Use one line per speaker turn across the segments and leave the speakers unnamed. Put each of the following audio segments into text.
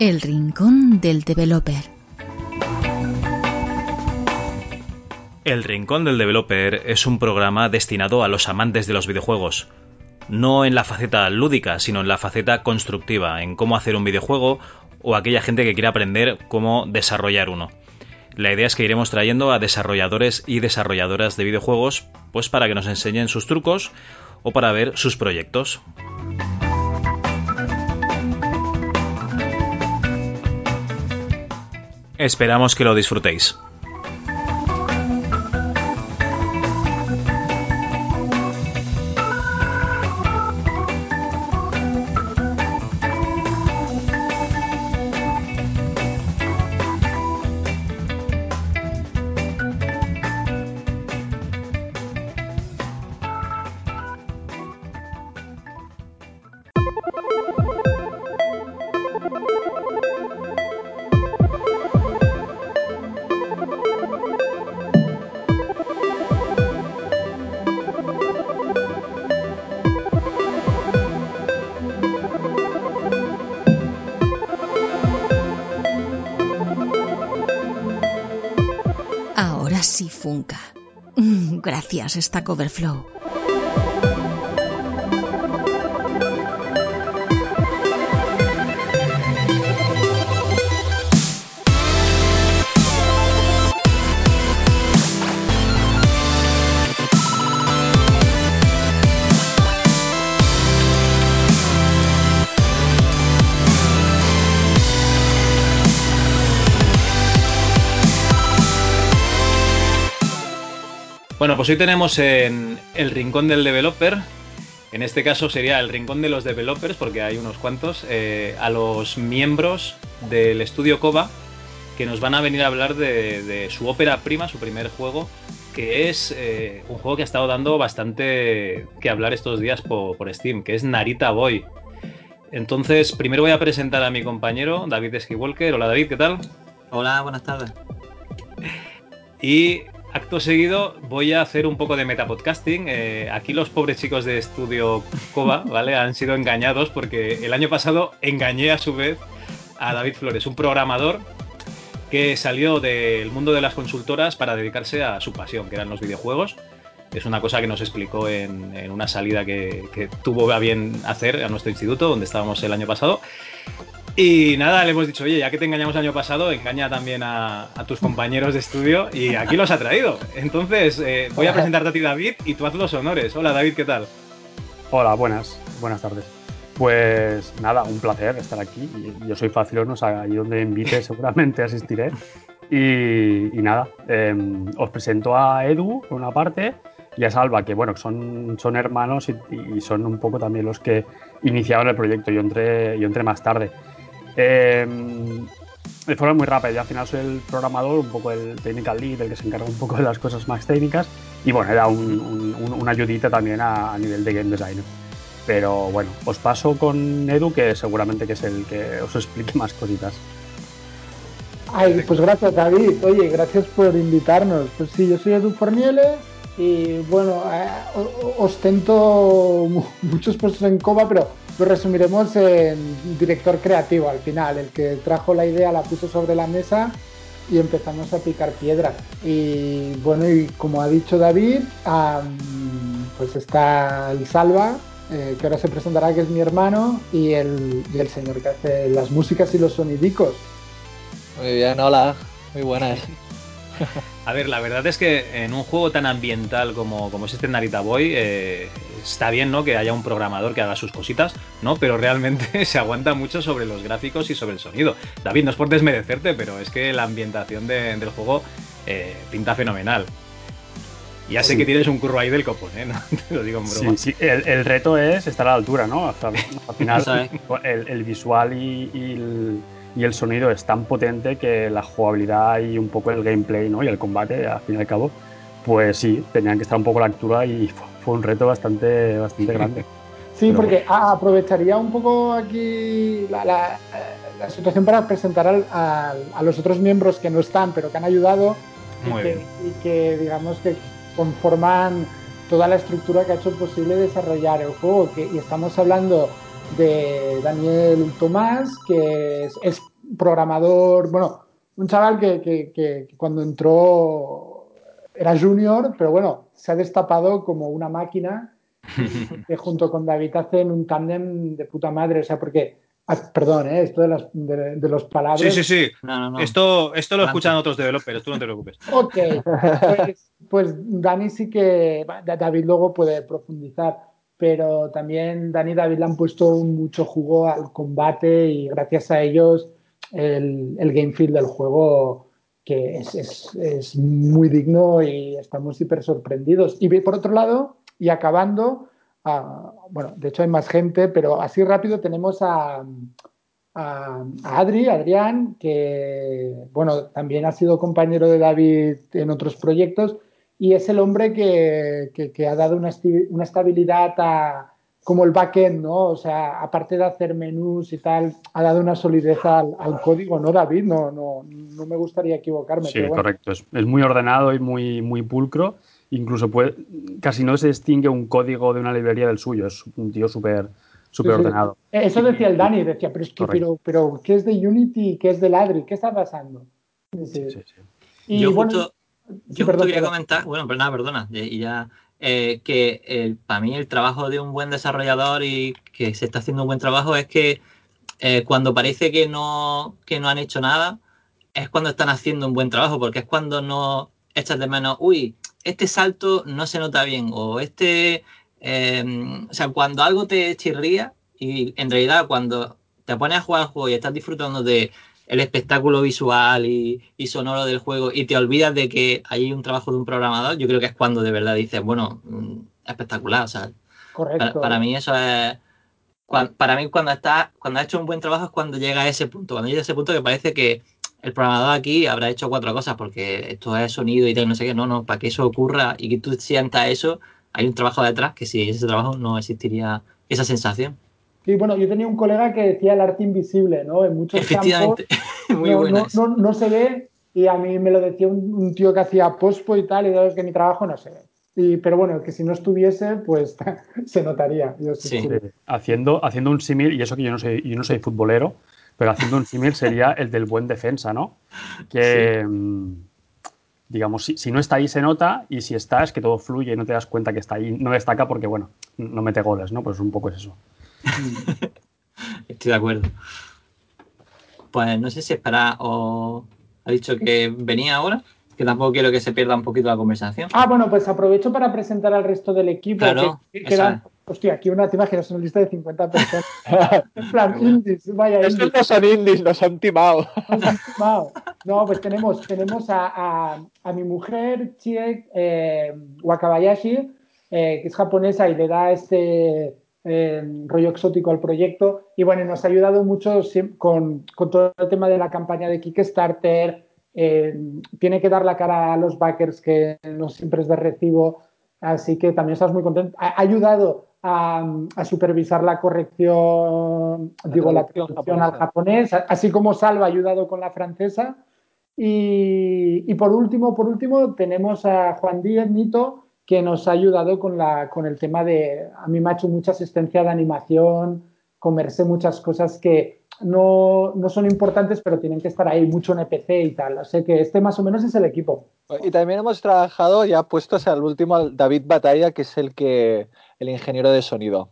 El Rincón del Developer.
El Rincón del Developer es un programa destinado a los amantes de los videojuegos. No en la faceta lúdica, sino en la faceta constructiva, en cómo hacer un videojuego o aquella gente que quiere aprender cómo desarrollar uno. La idea es que iremos trayendo a desarrolladores y desarrolladoras de videojuegos, pues para que nos enseñen sus trucos o para ver sus proyectos. Esperamos que lo disfrutéis.
Mm, Gracias,
pues hoy tenemos en el rincón del developer, en este caso sería el rincón de los developers, porque hay unos cuantos, eh, a los miembros del estudio Koba, que nos van a venir a hablar de, de su ópera prima, su primer juego, que es eh, un juego que ha estado dando bastante que hablar estos días por, por Steam, que es Narita Boy. Entonces, primero voy a presentar a mi compañero, David Skywalker. Hola David, ¿qué tal?
Hola, buenas tardes.
Y acto seguido voy a hacer un poco de metapodcasting. Eh, aquí los pobres chicos de estudio Koba, ¿vale? Han sido engañados porque el año pasado engañé a su vez a David Flores, un programador que salió del mundo de las consultoras para dedicarse a su pasión, que eran los videojuegos. Es una cosa que nos explicó en, en una salida que, que tuvo a bien hacer a nuestro instituto, donde estábamos el año pasado. Y nada, le hemos dicho, oye, ya que te engañamos el año pasado, engaña también a, tus compañeros de estudio y aquí los ha traído. Entonces, eh, voy a presentarte a ti, David, y tú haz los honores. Hola, David, ¿qué tal?
Hola, buenas, buenas tardes. Pues nada, un placer estar aquí. Yo soy facilón, o sea, ahí donde invite seguramente asistiré. Y, nada, eh, os presento a Edu por una parte y a Salva, que bueno, son, son hermanos y, y son un poco también los que iniciaron el proyecto. Yo entré, yo entré más tarde. Eh, de forma muy rápida, yo al final soy el programador, un poco el technical lead, el que se encarga un poco de las cosas más técnicas. Y bueno, era un- un- un- una ayudita también a, nivel de game designer. Pero bueno, os paso con Edu, que seguramente que es el que os explique más cositas.
Ay, pues gracias David. Oye, gracias por invitarnos. Pues sí, yo soy Edu Fornieles y bueno, eh, ostento mu- muchos puestos en Coba, pero resumiremos en director creativo al final. El que trajo la idea la puso sobre la mesa y empezamos a picar piedra. Y bueno, y como ha dicho David, pues está el Salva, eh, que ahora se presentará, que es mi hermano, y el, y el señor que hace las músicas y los sonidicos.
Muy bien, hola. Muy buenas.
A ver, la verdad es que en un juego tan ambiental como, como es este Narita Boy, eh, está bien, ¿no? Que haya un programador que haga sus cositas, ¿no? Pero realmente se aguanta mucho sobre los gráficos y sobre el sonido. David, no es por desmerecerte, pero es que la ambientación de- del juego eh, pinta fenomenal. Ya sé
Sí.
que tienes un curro ahí del copón, ¿eh? No, te lo digo en broma.
Sí, sí, el, el reto es estar a la altura, ¿no? O sea, al final, el, el visual y, y el, y el sonido es tan potente que la jugabilidad y un poco el gameplay, ¿no? Y el combate, al fin y al cabo, pues sí, tenían que estar un poco a la altura y fue, un reto bastante, bastante grande.
Sí,
Pero
porque a- aprovecharía un poco aquí la, la- la situación para presentar al- al- a los otros miembros que no están, pero que han ayudado y
Muy
que,
bien.
y que, digamos que conforman toda la estructura que ha hecho posible desarrollar el juego. Que, y estamos hablando de Daniel Tomás, que es, es programador, bueno, un chaval que, que, que, cuando entró era junior, pero bueno, se ha destapado como una máquina que junto con David hacen un tándem de puta madre, o sea, porque Ah, perdón, ¿eh? esto de, las, de, los palabras.
Sí, sí, sí. Esto, esto lo escuchan otros developers, tú no te preocupes.
Ok, pues, pues, Dani sí que. David luego puede profundizar, pero también Dani y David le han puesto mucho jugo al combate y gracias a ellos el, el game feel del juego que es, es, es muy digno y estamos hiper sorprendidos. Y por otro lado, y acabando, bueno, de hecho hay más gente, pero así rápido tenemos a, a, Adri, Adrián, que bueno, también ha sido compañero de David en otros proyectos y es el hombre que, que, ha dado una, una estabilidad a, como el backend, ¿no? O sea, aparte de hacer menús y tal, ha dado una solidez al, código, ¿no, David? No, no, no me gustaría equivocarme.
Sí, correcto. Es, es, muy ordenado y muy, muy pulcro incluso puede, casi no se distingue un código de una librería del suyo, es un tío súper súper ordenado.
Eso decía el Dani, decía, pero es que, pero, pero, ¿qué es de Unity? ¿Qué es de Ladri? ¿Qué está pasando?
yo justo, yo quería comentar, bueno, pero nada, perdona, y ya, eh, que para mí el trabajo de un buen desarrollador y que se está haciendo un buen trabajo es que eh, cuando parece que no, que no han hecho nada, es cuando están haciendo un buen trabajo, porque es cuando no echas de menos, uy, este salto no se nota bien o este, em, o sea, cuando algo te chirría y en realidad cuando te pones a jugar al juego y estás disfrutando de el espectáculo visual y, sonoro del juego y te olvidas de que hay un trabajo de un programador, yo creo que es cuando de verdad dices, bueno, mm, espectacular, o sea, Correcto. Para, mí eso es, para mí cuando está, cuando has hecho un buen trabajo es cuando llega a ese punto, cuando llega a ese punto que parece que el programador aquí habrá hecho cuatro cosas porque esto es sonido y tal, no sé qué. No, no, para que eso ocurra y que tú sientas eso, hay un trabajo detrás que si ese trabajo no existiría esa sensación.
Sí, bueno, yo tenía un colega que decía el arte invisible, ¿no? En muchos
Efectivamente, muy
no, no, no, se ve y a mí me lo decía un, tío que hacía pospo y tal, y es que mi trabajo no se ve. Y, pero bueno, que si no estuviese, pues se notaría.
sí. Haciendo, haciendo un símil, y eso que yo no soy, yo no soy futbolero, pero haciendo un símil sería el del buen defensa, ¿no? Que, mm, digamos, si, no está ahí se nota y si está es que todo fluye y no te das cuenta que está ahí. No destaca porque, bueno, no mete goles, ¿no? Pues un poco es eso.
Estoy de acuerdo. Pues no sé si espera o ha dicho que venía ahora que tampoco quiero que se pierda un poquito la conversación.
Ah, bueno, pues aprovecho para presentar al resto del equipo.
Claro,
que, quedan, hostia, aquí una, te imaginas una lista de 50 personas. en plan, indies, vaya.
Estos no son indies, nos han timado.
Nos han timado. No, pues tenemos, tenemos a, a, mi mujer, Chie eh, Wakabayashi, eh, que es japonesa y le da este eh, rollo exótico al proyecto. Y bueno, nos ha ayudado mucho con, con todo el tema de la campaña de Kickstarter eh, tiene que dar la cara a los backers que no siempre es de recibo, así que también estás muy contento. Ha ayudado a, supervisar la corrección, digo, la traducción al japonés, así como Salva ha ayudado con la francesa. Y, por último, por último, tenemos a Juan Díaz Nito, que nos ha ayudado con, la, con el tema de, a mí me ha hecho mucha asistencia de animación, comerse muchas cosas que, no, no, son importantes, pero tienen que estar ahí mucho en EPC y tal. O sea que este más o menos es el equipo.
Y también hemos trabajado ya puestos al último David Batalla, que es el que el ingeniero de sonido,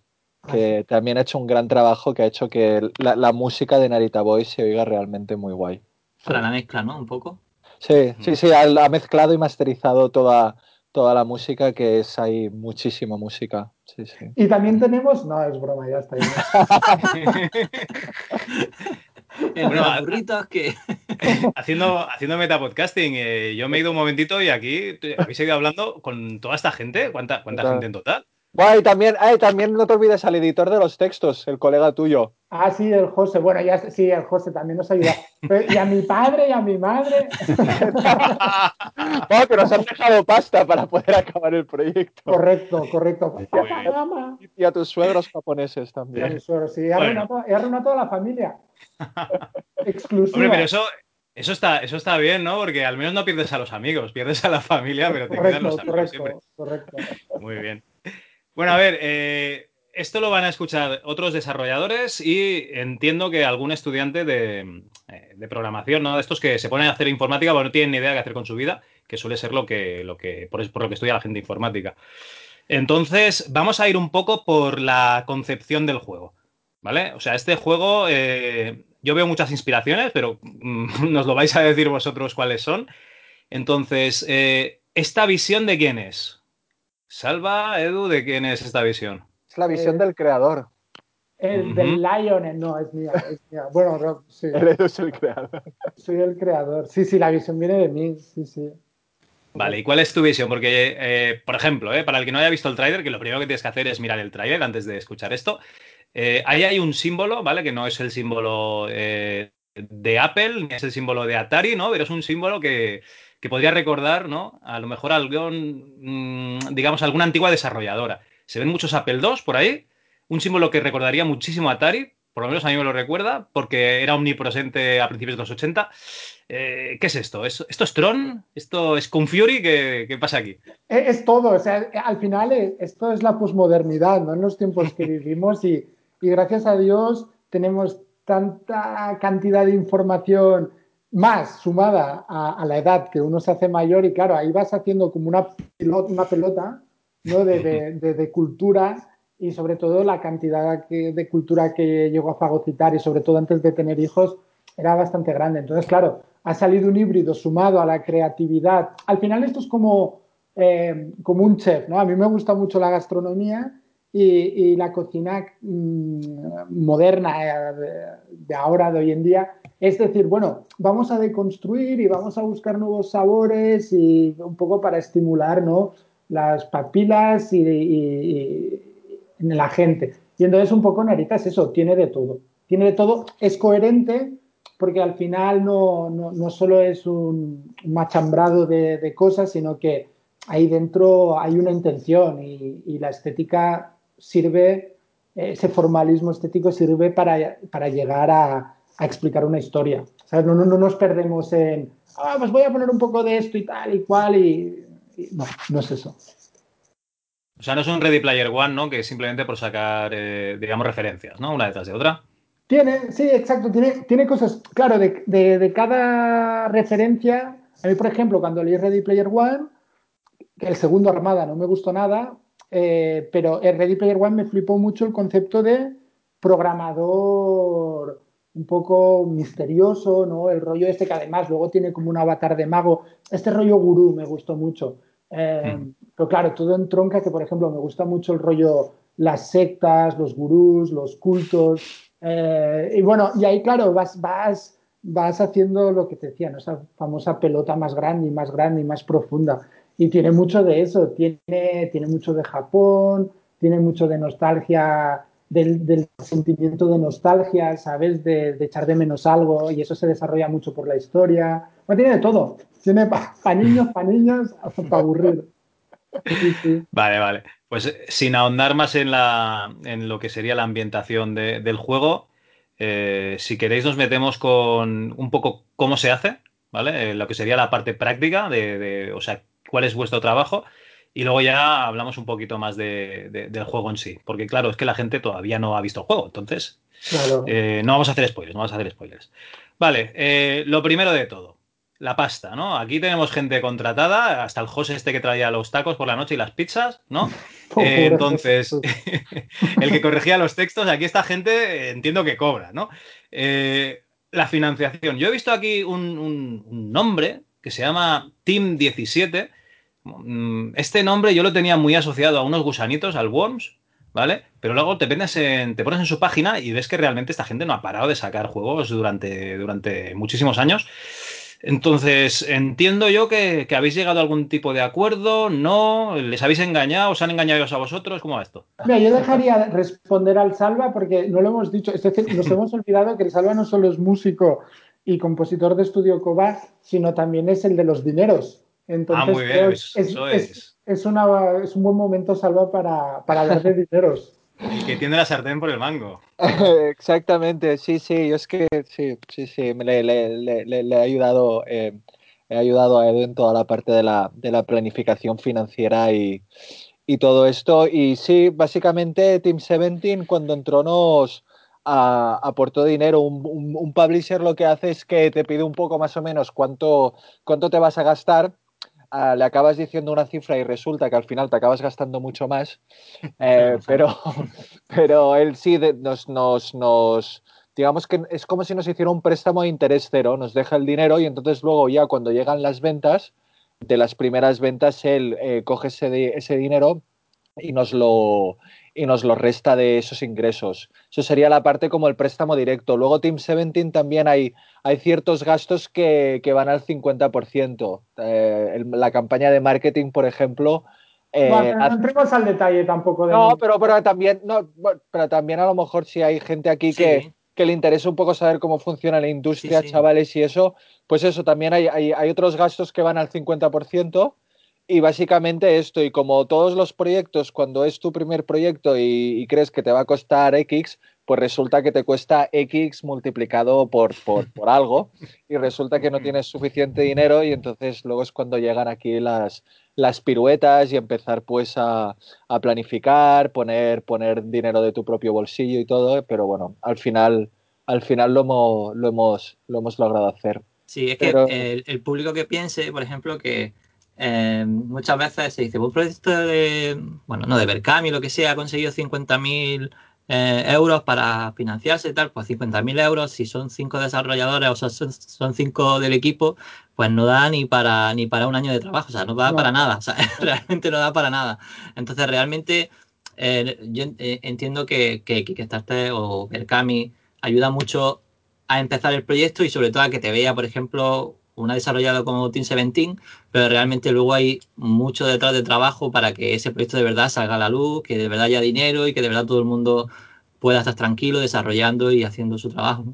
que ah, también ha hecho un gran trabajo que ha hecho que la, música de Narita Boy se oiga realmente muy guay.
Para la mezcla, ¿no? Un poco.
Sí, sí, sí, ha mezclado y masterizado toda, toda la música, que es hay muchísima música. Sí, sí.
Y también tenemos, no, es broma, ya está.
bueno, burritos que...
haciendo, haciendo metapodcasting, eh, yo me he ido un momentito y aquí habéis seguido hablando con toda esta gente. ¿Cuánta, cuánta gente en total?
Bueno, y también, también no te olvides al editor de los textos, el colega tuyo.
Ah, sí, el José. Bueno, ya sí, el José también nos ayuda. Y a mi padre y a mi madre.
bueno, que nos han dejado pasta para poder acabar el proyecto.
Correcto, correcto.
Y a tus suegros japoneses también. A mis
suegros, sí. He arruinado, toda la familia. Exclusiva.
Hombre, pero eso, eso está, eso está bien, ¿no? Porque al menos no pierdes a los amigos, pierdes a la familia, pero te quedan los amigos
correcto, Correcto.
Muy bien. Bueno, a ver, eh, esto lo van a escuchar otros desarrolladores y entiendo que algún estudiante de, eh, programación, ¿no? De estos que se ponen a hacer informática porque no tienen ni idea de qué hacer con su vida, que suele ser lo que, lo que por, por lo que estudia la gente informática. Entonces, vamos a ir un poco por la concepción del juego. ¿Vale? O sea, este juego, eh, yo veo muchas inspiraciones, pero mm, nos lo vais a decir vosotros cuáles son. Entonces, eh, ¿esta visión de quién es? Salva, Edu, ¿de quién es esta visión?
Es la visión del creador.
El del Lion, no, es mía, es mía. Bueno, sí.
El Edu es el creador.
Soy el creador. Sí, sí, la visión viene de mí, sí, sí.
Vale, ¿y cuál es tu visión? Porque, eh, por ejemplo, eh, para el que no haya visto el trailer, que lo primero que tienes que hacer es mirar el trailer antes de escuchar esto, eh, ahí hay un símbolo, ¿vale? Que no es el símbolo de Apple, ni es el símbolo de Atari, ¿no? Pero es un símbolo que, que podría recordar, ¿no? A lo mejor algún, mm, digamos, alguna antigua desarrolladora. Se ven muchos Apple II por ahí, un símbolo que recordaría muchísimo a Atari, por lo menos a mí me lo recuerda, porque era omnipresente a principios de los 80. Eh, ¿Qué es esto? ¿Esto es Tron? ¿Esto es Confury? ¿Qué, ¿Qué pasa aquí?
Es, todo, o sea, al final eh, esto es la posmodernidad, ¿no? En los tiempos que vivimos y, y gracias a Dios tenemos tanta cantidad de información más sumada a, la edad que uno se hace mayor y claro, ahí vas haciendo como una pelota, una pelota ¿no? de, de, cultura y sobre todo la cantidad de cultura que llegó a fagocitar y sobre todo antes de tener hijos era bastante grande. Entonces, claro, ha salido un híbrido sumado a la creatividad. Al final esto es como, eh, como un chef, ¿no? A mí me gusta mucho la gastronomía y, la cocina mm, moderna eh, de, ahora, de hoy en día, es decir, bueno, vamos a deconstruir y vamos a buscar nuevos sabores y un poco para estimular ¿no? las papilas y, en la gente. Y entonces un poco Narita es eso, tiene de todo. Tiene de todo, es coherente porque al final no, no, solo es un machambrado de, de, cosas, sino que ahí dentro hay una intención y la estética sirve, ese formalismo estético sirve para, para llegar a, a, explicar una historia. No, no, no, nos perdemos en, ah, pues voy a poner un poco de esto y tal y cual, y, no, no es eso.
O sea, no es un Ready Player One, ¿no? Que simplemente por sacar, eh, digamos, referencias, ¿no? Una detrás de otra.
Tiene, sí, exacto. Tiene, tiene cosas, claro, de, de, de, cada referencia. A mí, por ejemplo, cuando leí Ready Player One, el segundo Armada no me gustó nada, eh, pero en Ready Player One me flipó mucho el concepto de programador un poco misterioso, ¿no? El rollo este que además luego tiene como un avatar de mago. Este rollo gurú me gustó mucho. Eh, hmm. Pero claro, todo en tronca que, por ejemplo, me gusta mucho el rollo las sectas, los gurús, los cultos. Eh, y bueno, y ahí, claro, vas, vas, vas haciendo lo que te decía, esa famosa pelota más grande y más grande y más profunda. Y tiene mucho de eso, tiene, tiene mucho de Japón, tiene mucho de nostalgia, del, sentimiento de nostalgia, ¿sabes? De, echar de menos algo y eso se desarrolla mucho por la historia. Bueno, tiene de todo. Tiene para niños, para niños, para aburrir.
Vale, vale. Pues eh, sin ahondar más en, la, en lo que sería la ambientación del juego, eh, si queréis nos metemos con un poco cómo se hace, ¿vale? Eh, lo que sería la parte práctica de, de, o sea, cuál es vuestro trabajo y luego ya hablamos un poquito más de, del juego en sí, porque claro, es que la gente todavía no ha visto el juego, entonces eh, no vamos a hacer spoilers, no vamos a hacer spoilers. Vale, eh, lo primero de todo, la pasta, ¿no? Aquí tenemos gente contratada, hasta el José este que traía los tacos por la noche y las pizzas, ¿no? Eh, entonces, el que corregía los textos, aquí esta gente entiendo que cobra, ¿no? la financiación. Yo he visto aquí un nombre que se llama Team 17 Mm, este nombre yo lo tenía muy asociado a unos gusanitos, al Worms, ¿vale? Pero luego te, pones en, te pones en su página y ves que realmente esta gente no ha parado de sacar juegos durante, durante muchísimos años. Entonces, entiendo yo que, habéis llegado a algún tipo de acuerdo, ¿no? ¿Les habéis engañado? ¿Os han engañado a vosotros? ¿Cómo va esto?
Mira, yo dejaría responder al Salva porque no lo hemos dicho, es decir, nos hemos olvidado que el Salva no solo es músico y compositor de estudio Coba, sino también es el de los dineros. Entonces, ah, muy bien, es, eso es. Es, una, es, un buen momento, Salva, para, para hablar de dineros.
Y que tiene la sartén por el mango.
Exactamente, sí, sí, yo es que sí, sí, sí, le, le, le, le he ayudado, eh, he ayudado a Edu en toda la parte de la, de la planificación financiera y, y todo esto. Y sí, básicamente Team 17 cuando entró nos aportó dinero. Un, publisher lo que hace es que te pide un poco más o menos cuánto, cuánto te vas a gastar. Ah, le acabas diciendo una cifra y resulta que al final te acabas gastando mucho más. Eh, pero, pero él sí nos, nos, nos, digamos que es como si nos hiciera un préstamo de interés cero, nos deja el dinero y entonces luego ya cuando llegan las ventas, de las primeras ventas, él eh, coge ese, ese dinero y nos lo y nos lo resta de esos ingresos. Eso sería la parte como el préstamo directo. Luego Team 17 también hay, hay ciertos gastos que, van al 50%. Eh, la campaña de marketing, por ejemplo...
Eh, no entremos al detalle tampoco.
no, pero, pero, también, no, pero también a lo mejor si hay gente aquí que, que le interesa un poco saber cómo funciona la industria, chavales, y eso, pues eso, también hay, hay, hay otros gastos que van al 50%. Y básicamente esto, y como todos los proyectos, cuando es tu primer proyecto y, crees que te va a costar X, pues resulta que te cuesta X multiplicado por, por, algo y resulta que no tienes suficiente dinero y entonces luego es cuando llegan aquí las, las piruetas y empezar pues a, a, planificar, poner, poner dinero de tu propio bolsillo y todo, pero bueno, al final, al final lo, hemos, lo, hemos, lo hemos logrado hacer.
Sí, es que el, el público que piense, por ejemplo, que eh, muchas veces se dice, un proyecto de, bueno, no de Berkami, lo que sea, ha conseguido 50.000 eh, euros para financiarse y tal, pues 50.000 euros, si son cinco desarrolladores o son, son cinco del equipo, pues no da ni para, ni para un año de trabajo, o sea, no da para nada, o sea, realmente no da para nada. Entonces, realmente, eh, yo entiendo que, que Kickstarter o Berkami ayuda mucho a empezar el proyecto y sobre todo a que te vea, por ejemplo, una desarrollada como Team 17, pero realmente luego hay mucho detrás de trabajo para que ese proyecto de verdad salga a la luz, que de verdad haya dinero y que de verdad todo el mundo pueda estar tranquilo desarrollando y haciendo su trabajo.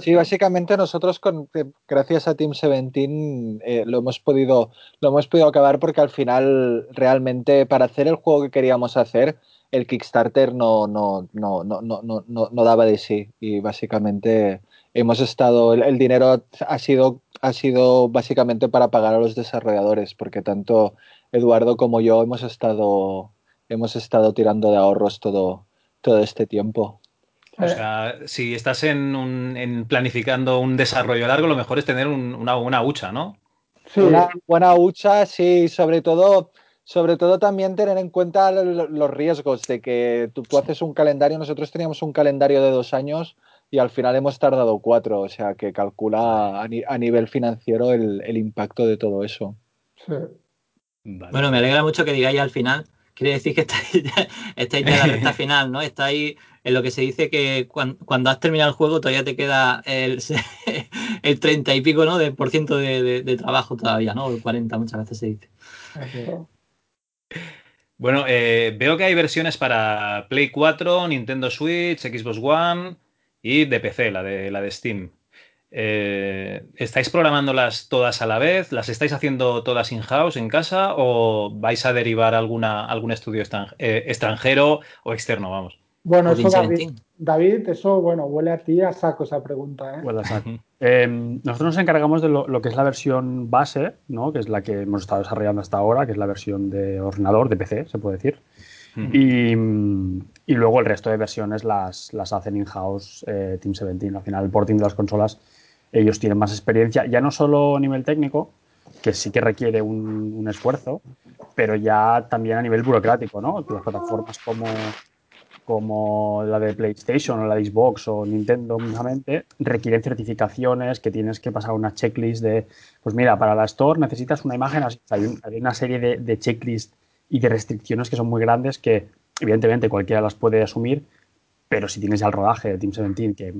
Sí, básicamente nosotros con, gracias a Team 17 eh, lo hemos podido lo hemos podido acabar porque al final realmente para hacer el juego que queríamos hacer el Kickstarter no no no no no no, no daba de sí y básicamente hemos estado el dinero ha sido ha sido básicamente para pagar a los desarrolladores, porque tanto Eduardo como yo hemos estado, hemos estado tirando de ahorros todo, todo este tiempo.
O sea, si estás en, planificando un desarrollo largo, lo mejor es tener una, una hucha, ¿no?
Sí. Una buena hucha, sí, sobre todo, sobre todo también tener en cuenta los riesgos de que tú, tú haces un calendario, nosotros teníamos un calendario de dos años y al final hemos tardado cuatro, o sea que calcula a, nivel financiero el, impacto de todo eso.
Bueno, me alegra mucho que digáis al final. Quiere decir que estáis ya, estáis ya en la recta final, ¿no? Estáis en lo que se dice que cuando, has terminado el juego todavía te queda el, el 30 y pico, ¿no? De por ciento de, trabajo todavía, ¿no? El 40 muchas veces se dice.
Bueno, eh, veo que hay versiones para Play 4, Nintendo Switch, Xbox One, y de PC, la de, la de Steam. Eh, ¿Estáis programándolas todas a la vez? ¿Las estáis haciendo todas in-house en casa o vais a derivar alguna, algún estudio eh, extranjero o externo? Vamos.
Bueno, eso David, eso bueno, huele a ti a saco esa pregunta. ¿eh?
Em, nosotros nos encargamos de lo, que es la versión base, ¿no? que es la que hemos estado desarrollando hasta ahora, que es la versión de ordenador, de PC, se puede decir. Y, luego el resto de versiones las, las hacen in-house eh, Team 17. Al final, el porting de las consolas, ellos tienen más experiencia, ya no solo a nivel técnico, que sí que requiere un, un esfuerzo, pero ya también a nivel burocrático, ¿no? Las plataformas como, como la de PlayStation o la de Xbox o Nintendo mismamente requieren certificaciones que tienes que pasar una checklist de, pues mira, para la Store necesitas una imagen hay una serie de, de checklists y de restricciones que son muy grandes que Evidentemente cualquiera las puede asumir, pero si tienes ya el rodaje de Team 17 que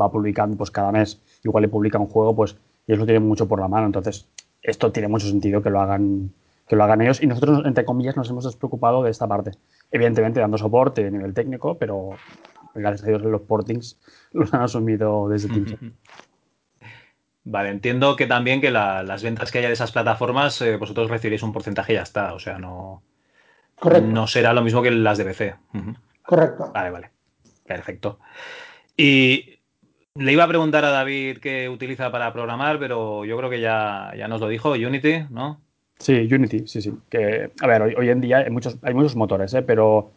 va publicando pues cada mes, igual le publica un juego, pues ellos lo tienen mucho por la mano. Entonces, esto tiene mucho sentido que lo hagan que lo hagan ellos y nosotros, entre comillas, nos hemos despreocupado de esta parte. Evidentemente dando soporte a nivel técnico, pero gracias a Dios los portings los han asumido desde Team
Vale, entiendo que también que las ventas que haya de esas plataformas, eh, vosotros recibiréis un porcentaje y ya está. O sea, no, no será lo mismo que las de PC.
Correcto.
Vale, vale. Perfecto. Y le iba a preguntar a David qué utiliza para programar, pero yo creo que ya, ya nos lo dijo, Unity, ¿no?
Sí, Unity, sí, sí. Que, a ver, hoy, en día hay muchos, hay muchos motores, ¿eh? pero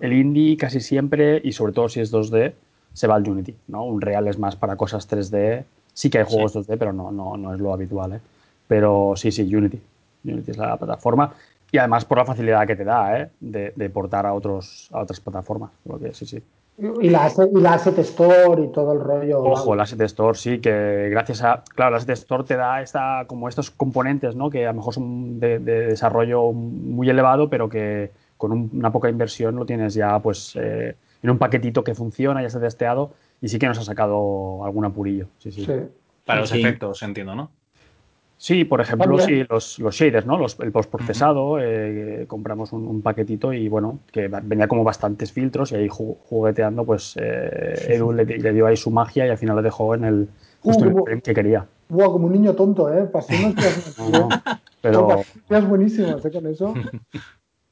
el indie casi siempre, y sobre todo si es 2D, se va al Unity, ¿no? Un Real es más para cosas 3D. Sí que hay juegos 2D, pero no, no, no es lo habitual, ¿eh? Pero sí, sí, Unity. Unity es la plataforma. Y además por la facilidad que te da, ¿eh? De, de portar a, otros, a otras plataformas. Porque, sí, sí.
Y la, y la Asset Store y todo el rollo.
Ojo, la Asset Store, sí, que gracias a. Claro, la Asset Store te da esta, como estos componentes, ¿no? Que a lo mejor son de, desarrollo muy elevado, pero que con una poca inversión lo tienes ya, pues, eh, en un paquetito que funciona, ya está testeado, y sí que nos ha sacado algún apurillo. Sí, sí.
Para los efectos, entiendo, ¿no?
Sí, por ejemplo, sí, los, los shaders, ¿no? Los, el postprocesado, eh, compramos un, paquetito y bueno, que venía como bastantes filtros y ahí jugueteando, pues eh, Edu le, dio ahí su magia y al final lo dejó en el justo en el frame que quería.
Buah, como un niño tonto, ¿eh? Pasiones no, pero... Es buenísimo, ¿eh? Con eso.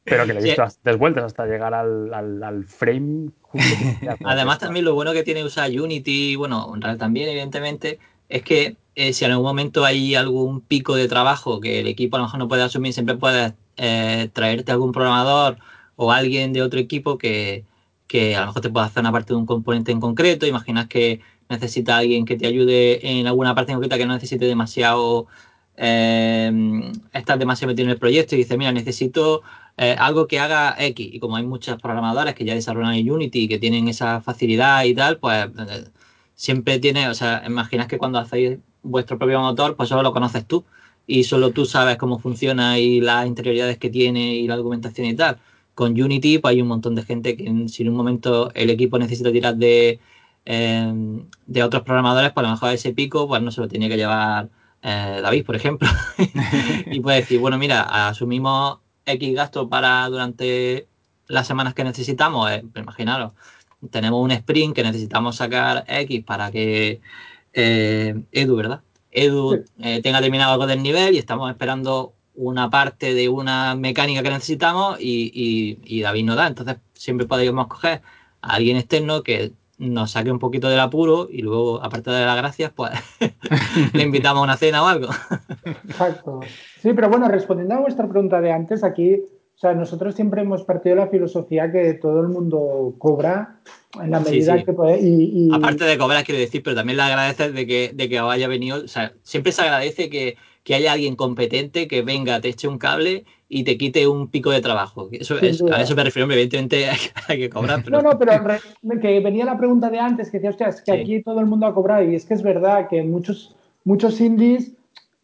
Pero que le he visto sí. vueltas hasta llegar al, al, frame.
Además, también lo bueno que tiene usar Unity, bueno, Unreal también, evidentemente, es que eh, si en algún momento hay algún pico de trabajo que el equipo a lo mejor no puede asumir, siempre puedes eh, traerte algún programador o alguien de otro equipo que, a lo mejor te pueda hacer una parte de un componente en concreto. Imaginas que necesita alguien que te ayude en alguna parte en concreta que no necesite demasiado, eh, estar demasiado metido en el proyecto y dice, mira, necesito eh, algo que haga X. Y como hay muchos programadores que ya desarrollan Unity y que tienen esa facilidad y tal, pues siempre tiene, o sea, imaginas que cuando hacéis vuestro propio motor, pues solo lo conoces tú y solo tú sabes cómo funciona y las interioridades que tiene y la documentación y tal. Con Unity, pues hay un montón de gente que si en un momento el equipo necesita tirar de, em, de otros programadores, pues a lo mejor ese pico, pues no se lo tenía que llevar eh, David, por ejemplo. y puede decir, bueno, mira, asumimos X gastos para durante las semanas que necesitamos, eh, imaginaros, tenemos un sprint que necesitamos sacar X para que eh, Edu, ¿verdad? Edu eh, tenga terminado algo del nivel y estamos esperando una parte de una mecánica que necesitamos y, David no da. Entonces siempre podemos coger a alguien externo que nos saque un poquito del apuro y luego, aparte de las gracias, pues le invitamos a una cena o algo.
Exacto. Sí, pero bueno, respondiendo a vuestra pregunta de antes, aquí sea, nosotros siempre hemos partido de la filosofía que todo el mundo cobra en la medida que puede. Y,
Aparte de cobrar, quiero decir, pero también le agradeces de que, de que haya venido. O sea, siempre se agradece que, haya alguien competente que venga, te eche un cable y te quite un pico de trabajo. Eso es, a eso me refiero, evidentemente hay, que cobrar.
No, no, pero que venía la pregunta de antes, que decía, hostia, es que aquí todo el mundo ha cobrado. Y es que es verdad que muchos, muchos indies,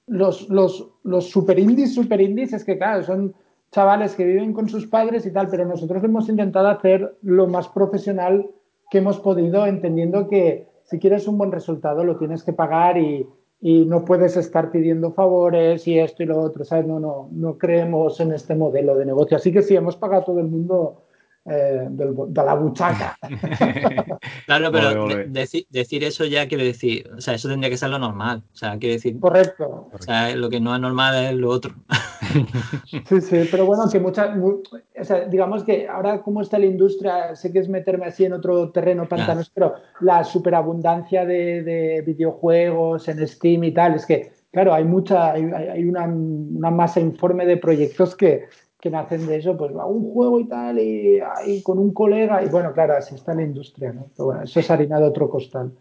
los, los, los super indies, super indies, es que claro, son chavales que viven con sus padres y tal, pero nosotros hemos intentado hacer lo más profesional que hemos podido, entendiendo que si quieres un buen resultado lo tienes que pagar y, no puedes estar pidiendo favores y esto y lo otro, ¿sabes? No, no, no creemos en este modelo de negocio. Así que sí, hemos pagado a todo el mundo eh, de la buchaca.
claro, pero decir eso ya quiere decir, o sea, eso tendría que ser lo normal. O sea, quiere decir.
Correcto.
O sea, lo que no es normal es lo otro.
sí, sí, pero bueno, que muchas. O sea, digamos que ahora, como está la industria, sé que es meterme así en otro terreno pantanos, pero la superabundancia de, de videojuegos en Steam y tal, es que claro, hay mucha, hay, una, una, masa informe de proyectos que, que nacen de eso, pues va un juego y tal, y, ahí con un colega, y bueno, claro, así está la industria, ¿no? Pero bueno, eso es harina de otro costal.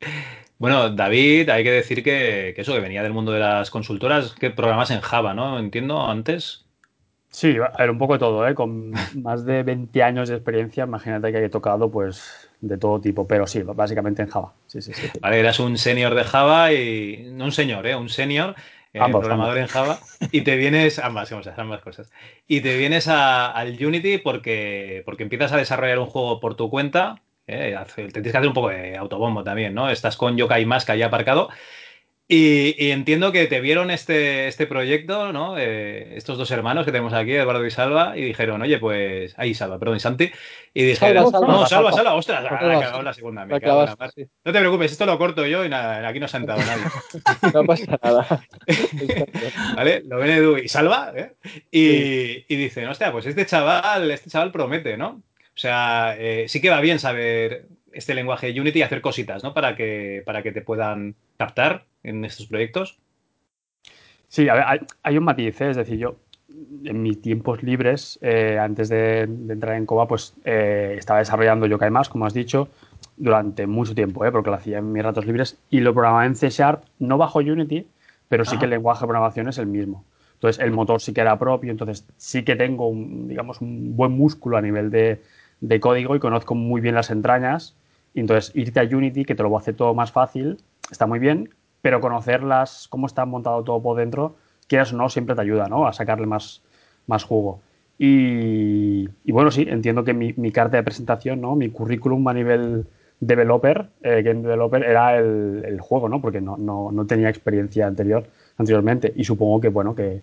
Bueno, David, hay que decir que, eso, que venía del mundo de las consultoras, que programas en Java, ¿no? Entiendo, antes.
Sí, a ver, un poco de todo, ¿eh? Con más de 20 años de experiencia, imagínate que haya tocado, pues, de todo tipo, pero sí, básicamente en Java. Sí, sí, sí.
Vale, eras un senior de Java y... No un señor, ¿eh? Un senior eh, programador en Java, y te vienes, ambas, ambas cosas, y te vienes al Unity porque, porque empiezas a desarrollar un juego por tu cuenta, eh, te tienes que hacer un poco de autobombo también, ¿no? Estás con Yokai Mask ahí aparcado y, entiendo que te vieron este, este proyecto, ¿no? Eh, estos dos hermanos que tenemos aquí, Eduardo y Salva, y dijeron, oye, pues. Ahí, Salva, perdón, y Santi. Y dijeron, no, Salva, Salva, ostras, la, la segunda. Me cago No te preocupes, esto lo corto yo y nada, aquí no se ha entrado nadie.
no pasa nada.
¿Vale? Lo ven Edu y Salva, ¿eh? Y, y dicen, hostia, pues este chaval, este chaval promete, ¿no? O sea, eh, sí que va bien saber este lenguaje de Unity y hacer cositas, ¿no? Para que, para que te puedan captar en estos proyectos.
Sí, hay, un matiz, ¿eh? es decir, yo en mis tiempos libres, eh, antes de, entrar en Coba, pues eh, estaba desarrollando Yokai Más, como has dicho, durante mucho tiempo, porque lo hacía en mis ratos libres y lo programaba en C Sharp, no bajo Unity, pero sí que el lenguaje de programación es el mismo. Entonces, el motor sí que era propio, entonces sí que tengo, un, digamos, un buen músculo a nivel de, de código y conozco muy bien las entrañas. Y entonces, irte a Unity, que te lo hacer todo más fácil, está muy bien, pero conocerlas, cómo está montado todo por dentro, quieras o no, siempre te ayuda ¿no? a sacarle más, más jugo. Y, bueno, sí, entiendo que mi, carta de presentación, ¿no? mi currículum a nivel developer, eh, game developer, era el, juego, ¿no? porque no, no, tenía experiencia anterior, anteriormente. Y supongo que, bueno, que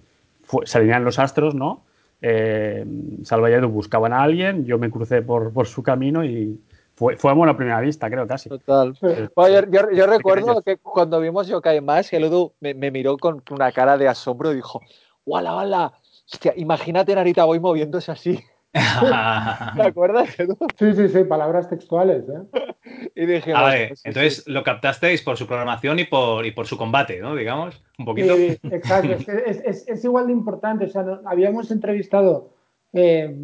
salían los astros, ¿no? Eh, Salva y Edu buscaban a alguien, yo me crucé por, por su camino y, fue, fue a primera vista, creo, casi.
Total. yo, recuerdo que cuando vimos Yokai Más, el Edu me, miró con una cara de asombro y dijo, ¡Wala, wala! Hostia, imagínate Narita Boy moviéndose así. ¿Te acuerdas, Edu?
Sí, sí, sí, palabras textuales. ¿eh?
y dije, a ver, entonces lo captasteis por su programación y por, y por su combate, ¿no? Digamos, un poquito.
Sí, exacto, es, es, igual de importante. O sea, habíamos entrevistado eh,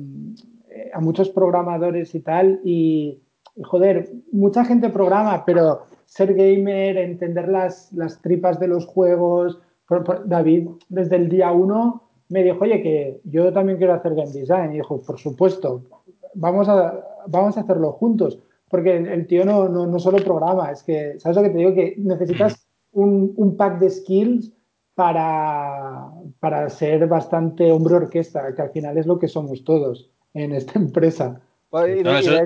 a muchos programadores y tal, y joder, mucha gente programa, pero ser gamer, entender las, las tripas de los juegos. David, desde el día uno, me dijo, oye, que yo también quiero hacer game design. Y dijo, por supuesto, vamos a, vamos a hacerlo juntos. Porque el tío no, no, no solo programa, es que, ¿sabes lo que te digo? Que necesitas un, un pack de skills para, para ser bastante hombre orquesta, que al final es lo que somos todos en esta empresa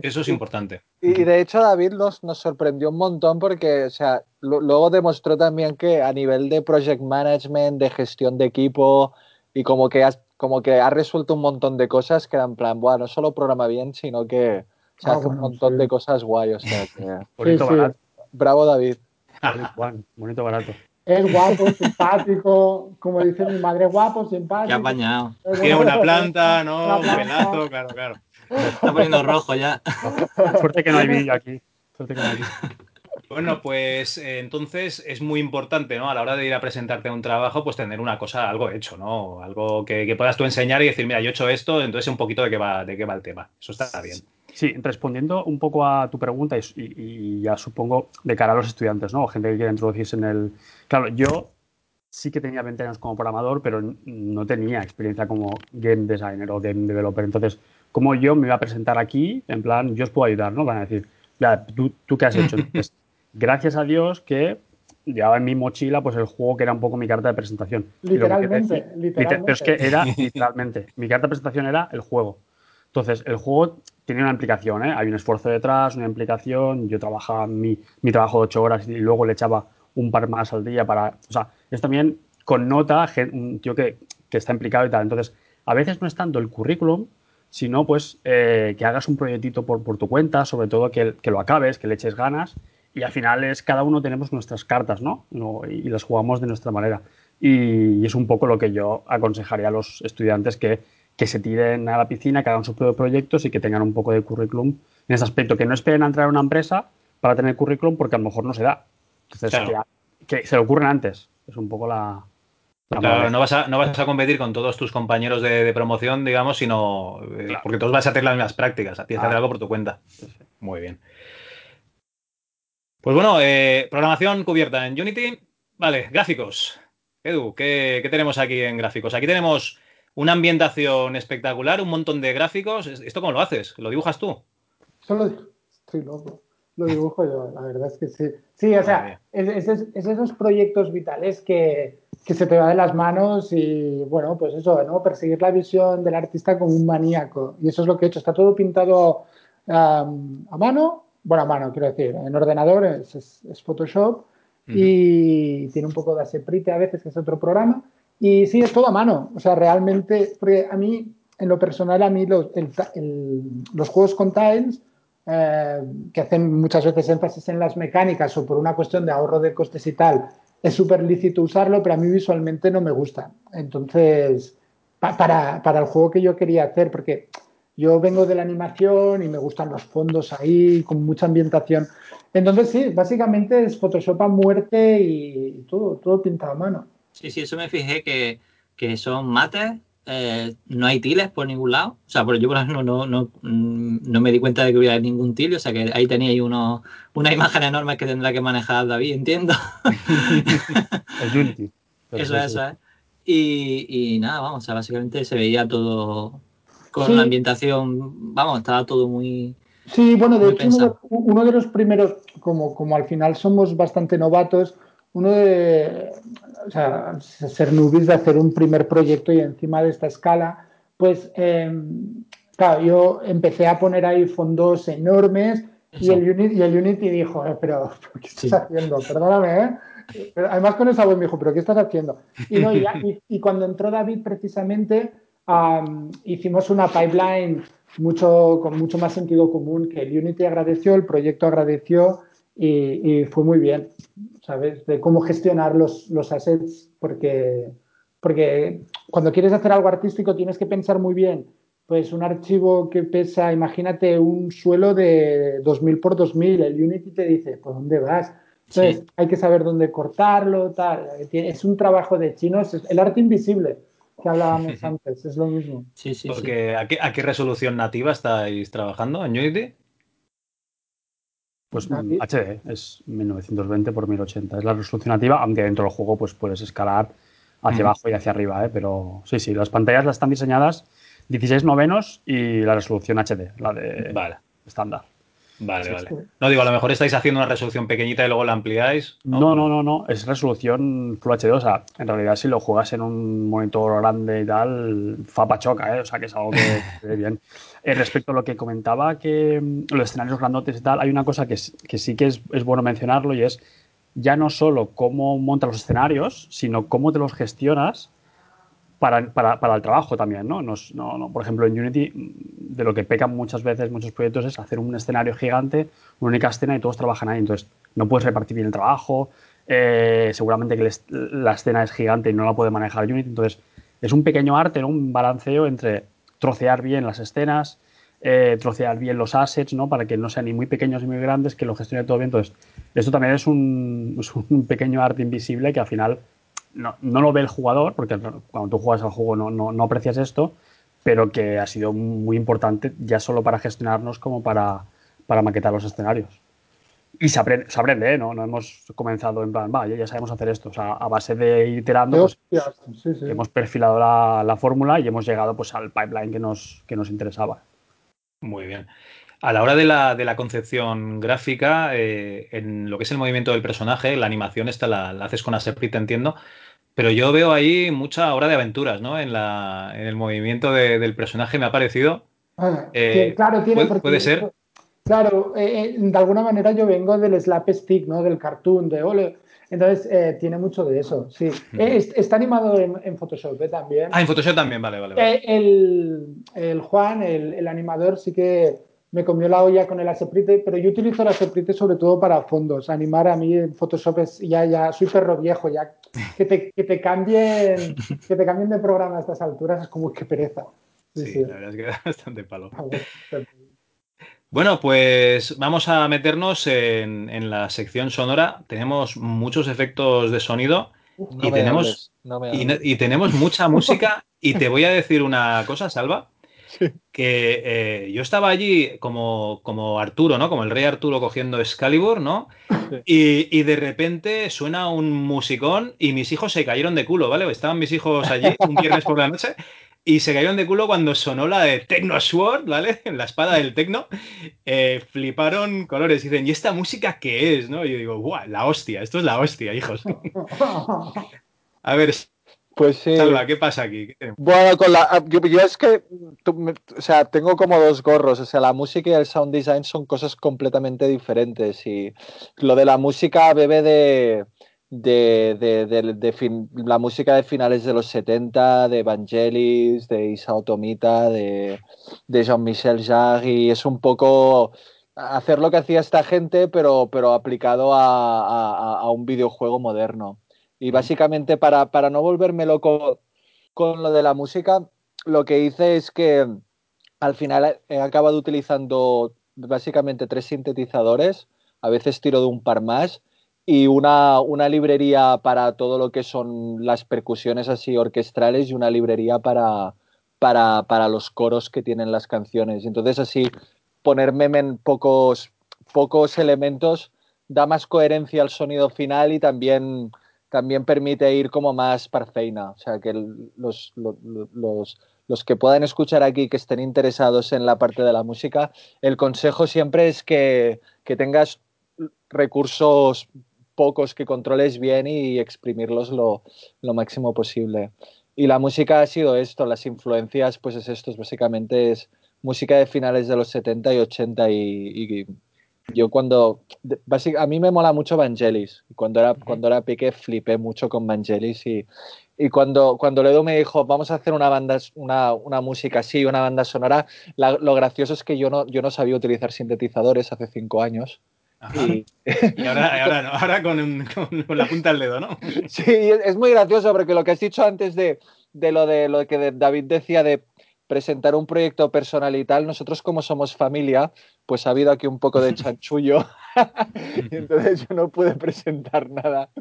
eso, es importante.
Y de hecho David nos, nos sorprendió un montón porque, o sea, luego demostró también que a nivel de project management, de gestión de equipo y como que, como que ha resuelto un montón de cosas que eran en plan, bueno, no solo programa bien, sino que se ah, hace un montón de cosas guay, o sea, que...
bonito barato.
Bravo David.
Juan, bonito barato.
Es guapo, simpático, como dice mi madre, guapo, simpático.
Ya bañado. Tiene una planta, ¿no? Un pelazo, claro, claro.
Está poniendo rojo ya.
Suerte que no hay vídeo aquí. Suerte que no hay
Bueno, pues eh, entonces es muy importante, ¿no? A la hora de ir a presentarte a un trabajo, pues tener una cosa, algo hecho, ¿no? Algo que, puedas tú enseñar y decir, mira, yo he hecho esto, entonces un poquito de qué va, de qué va el tema. Eso está bien.
Sí, respondiendo un poco a tu pregunta y, ya supongo de cara a los estudiantes, ¿no? gente que quiere introducirse en el... Claro, yo sí que tenía 20 años como programador, pero no tenía experiencia como game designer o game developer. Entonces, ¿cómo yo me iba a presentar aquí? En plan, yo os puedo ayudar, ¿no? Van a decir, ya, ¿tú, tú qué has hecho? Entonces, gracias a Dios que llevaba en mi mochila pues el juego que era un poco mi carta de presentación.
Literalmente, literalmente.
Pero es que era literalmente, mi carta de presentación era el juego. Entonces, el juego tiene una implicación, ¿eh? Hay un esfuerzo detrás, una implicación. Yo trabajaba mi, mi trabajo de ocho horas y luego le echaba un par más al día para... O sea, es también connota un tío que, que está implicado y tal. Entonces, a veces no es tanto el currículum, sino pues eh, que hagas un proyectito por, por, tu cuenta, sobre todo que, que, lo acabes, que le eches ganas y al final es cada uno tenemos nuestras cartas, ¿no? Y, las jugamos de nuestra manera. Y, es un poco lo que yo aconsejaría a los estudiantes que, que se tiren a la piscina, que hagan sus propios proyectos y que tengan un poco de currículum en ese aspecto, que no esperen a entrar a una empresa para tener currículum porque a lo mejor no se da. Entonces, que, se le ocurren antes. Es un poco la.
no vas, a, no vas a competir con todos tus compañeros de, promoción, digamos, sino. Eh, porque todos vas a hacer las mismas prácticas. Tienes que hacer algo por tu cuenta. Muy bien. Pues bueno, eh, programación cubierta en Unity. Vale, gráficos. Edu, ¿qué, ¿qué, tenemos aquí en gráficos? Aquí tenemos una ambientación espectacular, un montón de gráficos. ¿Esto cómo lo haces? ¿Lo dibujas tú?
Solo estoy loco lo dibujo yo, la verdad es que sí. Sí, o sea, es, esos proyectos vitales que, se te va de las manos y, bueno, pues eso, ¿no? Perseguir la visión del artista como un maníaco. Y eso es lo que he hecho. Está todo pintado a mano, bueno, a mano, quiero decir, en ordenador, es, Photoshop, y tiene un poco de Aseprite a veces, que es otro programa. Y sí, es todo a mano. O sea, realmente, porque a mí, en lo personal, a mí los, los juegos con tiles eh, que hacen muchas veces énfasis en las mecánicas o por una cuestión de ahorro de costes y tal, es súper lícito usarlo, pero a mí visualmente no me gusta. Entonces, para, para, el juego que yo quería hacer, porque yo vengo de la animación y me gustan los fondos ahí, con mucha ambientación. Entonces, sí, básicamente es Photoshop a muerte y todo, todo pintado a mano.
Sí, sí, eso me fijé que, que son mates, eh, no hay tiles por ningún lado. O sea, yo por ejemplo no, no, no, me di cuenta de que hubiera ningún til, o sea que ahí teníais uno, una imagen enorme que tendrá que manejar David, entiendo.
El Unity.
Eso, es, eso es. Y, y, nada, vamos, o sea, básicamente se veía todo con la ambientación, vamos, estaba todo muy...
Sí, bueno, de hecho uno de, los primeros, como, como al final somos bastante novatos, uno de, o sea, ser nubis de hacer un primer proyecto y encima de esta escala, pues em, claro, yo empecé a poner ahí fondos enormes y el, Unity, y el Unity dijo, eh, pero ¿qué estás haciendo? Perdóname, ¿eh? además con esa voz me dijo, pero ¿qué estás haciendo? Y, no, y, cuando entró David precisamente hicimos una pipeline mucho, con mucho más sentido común que el Unity agradeció, el proyecto agradeció y, fue muy bien, ¿sabes? De cómo gestionar los, los assets, porque, porque cuando quieres hacer algo artístico tienes que pensar muy bien. Pues un archivo que pesa, imagínate, un suelo de 2000 por 2000, el Unity te dice, ¿por dónde vas? Entonces, hay que saber dónde cortarlo, tal. Es un trabajo de chinos, el arte invisible que hablábamos antes, es lo mismo.
Sí, sí, Porque ¿a, qué, resolución nativa estáis trabajando en Unity?
Pues HD, es 1920 por 1080, es la resolución nativa, aunque dentro del juego pues puedes escalar hacia abajo y hacia arriba, ¿eh? pero sí, sí, las pantallas las están diseñadas 16 novenos y la resolución HD, la de estándar.
Vale, vale. No digo, a lo mejor estáis haciendo una resolución pequeñita y luego la ampliáis.
No, no, no, no. Es resolución Full HD. O sea, en realidad, si lo juegas en un monitor grande y tal, fapa choca, ¿eh? O sea, que es algo que se ve bien. Eh, respecto a lo que comentaba, que mm, los escenarios grandotes y tal, hay una cosa que, que sí que es, es bueno mencionarlo y es ya no solo cómo montas los escenarios, sino cómo te los gestionas para, para, para, el trabajo también, ¿no? no, no Por ejemplo, en Unity, de lo que pecan muchas veces muchos proyectos es hacer un escenario gigante, una única escena y todos trabajan ahí. Entonces, no puedes repartir bien el trabajo. Eh, seguramente que la escena es gigante y no la puede manejar Unity. Entonces, es un pequeño arte. Un balanceo entre trocear bien las escenas, eh, trocear bien los assets, ¿no? Para que no sean ni muy pequeños ni muy grandes, que lo gestione todo bien. Entonces, esto también es un, es un pequeño arte invisible que al final no, no, lo ve el jugador, porque cuando tú juegas al juego no, no, no, aprecias esto, pero que ha sido muy importante ya solo para gestionarnos como para, para maquetar los escenarios. Y se aprende, se aprende ¿eh? ¿no? No hemos comenzado en plan, va, ya, sabemos hacer esto. O sea, a base de iterando, pues, hemos perfilado la, la, fórmula y hemos llegado pues, al pipeline que nos, que nos interesaba.
Muy bien. A la hora de la, de la concepción gráfica, eh, en lo que es el movimiento del personaje, la animación esta la, haces con Aseprit, entiendo, pero yo veo ahí mucha hora de aventuras, ¿no? En, la, en el movimiento del personaje me ha parecido.
Ah, eh, claro, tiene
puede, puede ser.
Claro, eh, de alguna manera yo vengo del slap stick, ¿no? Del cartoon, de ole. Entonces, tiene mucho de eso, sí. está animado en, Photoshop también.
Ah, en Photoshop también, vale, vale.
El, el, Juan, el, el, animador, sí que me comió la olla con el Aseprite, pero yo utilizo el Aseprite sobre todo para fondos. Animar a mí en Photoshop es ya, ya, soy perro viejo, ya que te, que te cambien, que te cambien de programa a estas alturas es como que pereza.
Sí, la verdad es que da bastante palo. Bueno, pues vamos a meternos en, en, la sección sonora. Tenemos muchos efectos de sonido y, tenemos, y, y tenemos mucha música. y te voy a decir una cosa, Salva que eh, yo estaba allí como, como Arturo, ¿no? Como el rey Arturo cogiendo Excalibur, ¿no? Y, de repente suena un musicón y mis hijos se cayeron de culo, ¿vale? Estaban mis hijos allí un viernes por la noche y se cayeron de culo cuando sonó la de Techno Sword, ¿vale? La espada del Tecno. Eh, fliparon colores. Y dicen, ¿y esta música qué es? ¿no? Y yo digo, ¡guau! La hostia, esto es la hostia, hijos. A ver,
pues sí.
Salva, ¿qué pasa aquí?
Bueno, con la, yo, es que, o sea, tengo como dos gorros, o sea, la música y el sound design son cosas completamente diferentes y lo de la música bebe de, de, de, la música de finales de los 70, de Evangelis, de Isao Tomita, de, Jean-Michel Jarre y es un poco hacer lo que hacía esta gente, pero, pero aplicado a, a un videojuego moderno. Y básicamente para, para no volverme loco con lo de la música, lo que hice es que al final he acabado utilizando básicamente tres sintetizadores, a veces tiro de un par más, y una, una, librería para todo lo que son las percusiones así orquestrales y una librería para, para, para los coros que tienen las canciones. Entonces así ponerme en pocos, pocos elementos da más coherencia al sonido final y también, también permite ir como más parfeina. O sea, que los, los, los, que puedan escuchar aquí, que estén interesados en la parte de la música, el consejo siempre es que, que tengas recursos pocos que controles bien y exprimirlos lo, lo, máximo posible. Y la música ha sido esto, las influencias, pues es esto, básicamente es música de finales de los 70 y 80 y, yo cuando, a mí me mola mucho Vangelis, cuando era, cuando era pique flipé mucho con Vangelis y, y cuando, cuando Ledo me dijo, vamos a hacer una banda, una, una música así, una banda sonora, lo gracioso es que yo no, yo no sabía utilizar sintetizadores hace cinco años.
Y, ahora, ahora, con, la punta del dedo, ¿no?
Sí, es muy gracioso porque lo que has dicho antes de, de lo de lo que David decía de presentar un proyecto personal y tal, nosotros como somos familia, pues ha habido aquí un poco de chanchullo. y entonces yo no pude presentar nada.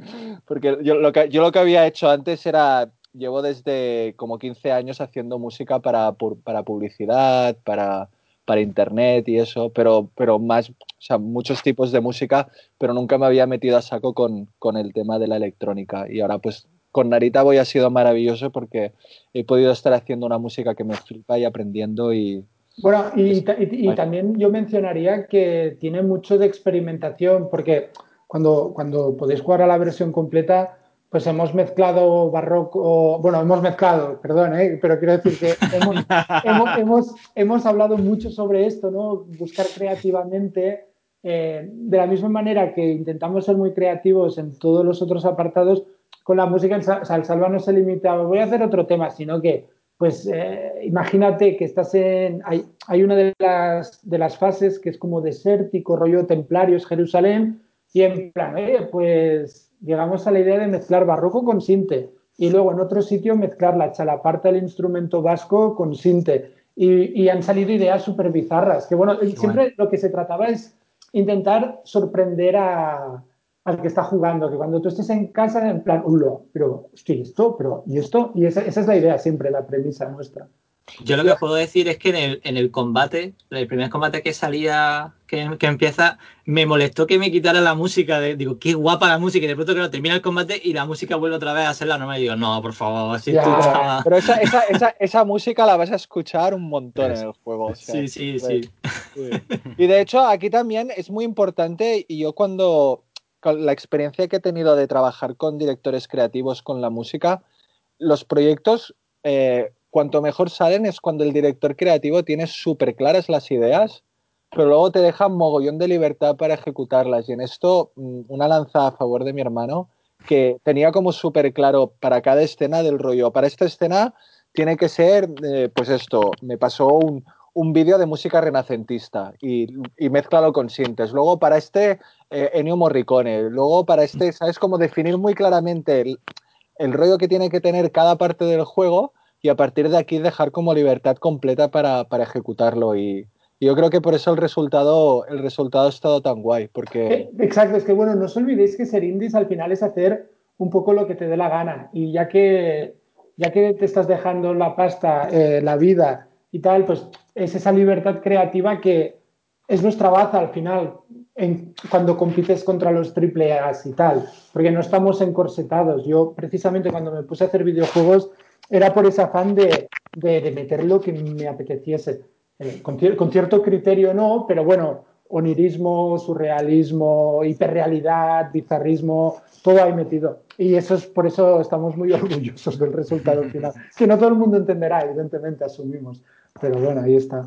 Porque yo lo, que, yo lo que había hecho antes era, llevo desde como 15 años haciendo música para, para publicidad, para, para internet y eso, pero, pero más, o sea, muchos tipos de música, pero nunca me había metido a saco con, con el tema de la electrónica. Y ahora pues con Narita Boy ha sido maravilloso porque he podido estar haciendo una música que me flipa y aprendiendo y...
Bueno, y, y, también yo mencionaría que tiene mucho de experimentación porque cuando, cuando podéis jugar a la versión completa pues hemos mezclado barroco, bueno, hemos mezclado, perdón, ¿eh? pero quiero decir que hemos, hemos, hablado mucho sobre esto, ¿no? Buscar creativamente, eh, de la misma manera que intentamos ser muy creativos en todos los otros apartados, con la música, el, Salva no se limita, voy a hacer otro tema, sino que, pues, eh, imagínate que estás en, hay, hay una de las, de las fases que es como desértico, rollo templarios, Jerusalén, y en plan, pues llegamos a la idea de mezclar barroco con sinte y luego en otro sitio mezclar la chalaparta del instrumento vasco con sinte. Y, han salido ideas súper bizarras, que bueno, siempre lo que se trataba es intentar sorprender a, al que está jugando, que cuando tú estés en casa, en plan, ulo, pero, hostia, esto? Pero, ¿y esto? Y esa, esa es la idea siempre, la premisa nuestra.
Yo lo que puedo decir es que en el, en el combate, el primer combate que salía, que, que, empieza, me molestó que me quitara la música. De, digo, qué guapa la música. Y de pronto que termina el combate y la música vuelve otra vez a ser la normal. Y digo, no, por favor. Si
Pero esa, esa, esa, esa, música la vas a escuchar un montón en el juego.
sí, sí, sí.
Y de hecho, aquí también es muy importante. Y yo cuando. La experiencia que he tenido de trabajar con directores creativos con la música, los proyectos. Eh, cuanto mejor salen es cuando el director creativo tiene súper claras las ideas, pero luego te deja mogollón de libertad para ejecutarlas. Y en esto, mm, una lanza a favor de mi hermano, que tenía como súper claro para cada escena del rollo. Para esta escena tiene que ser, eh, pues esto, me pasó un, un vídeo de música renacentista y, y mezclalo con sintes. Luego para este, eh, Ennio Morricone. Luego para este, ¿sabes? cómo definir muy claramente el, el rollo que tiene que tener cada parte del juego y a partir de aquí dejar como libertad completa para, para ejecutarlo y, yo creo que por eso el resultado, el resultado ha estado tan guay, porque...
Eh, exacto, es que bueno, no os olvidéis que ser indies al final es hacer un poco lo que te dé la gana y ya que, ya que te estás dejando la pasta, eh, la vida y tal, pues es esa libertad creativa que es nuestra baza al final cuando compites contra los triple A's y tal, porque no estamos encorsetados. Yo precisamente cuando me puse a hacer videojuegos era por ese afán de, de, meter lo que me apeteciese. Eh, con, cierto criterio no, pero bueno, onirismo, surrealismo, hiperrealidad, bizarrismo, todo ahí metido. Y eso es por eso estamos muy orgullosos del resultado final. que no todo el mundo entenderá, evidentemente, asumimos. Pero bueno, ahí está.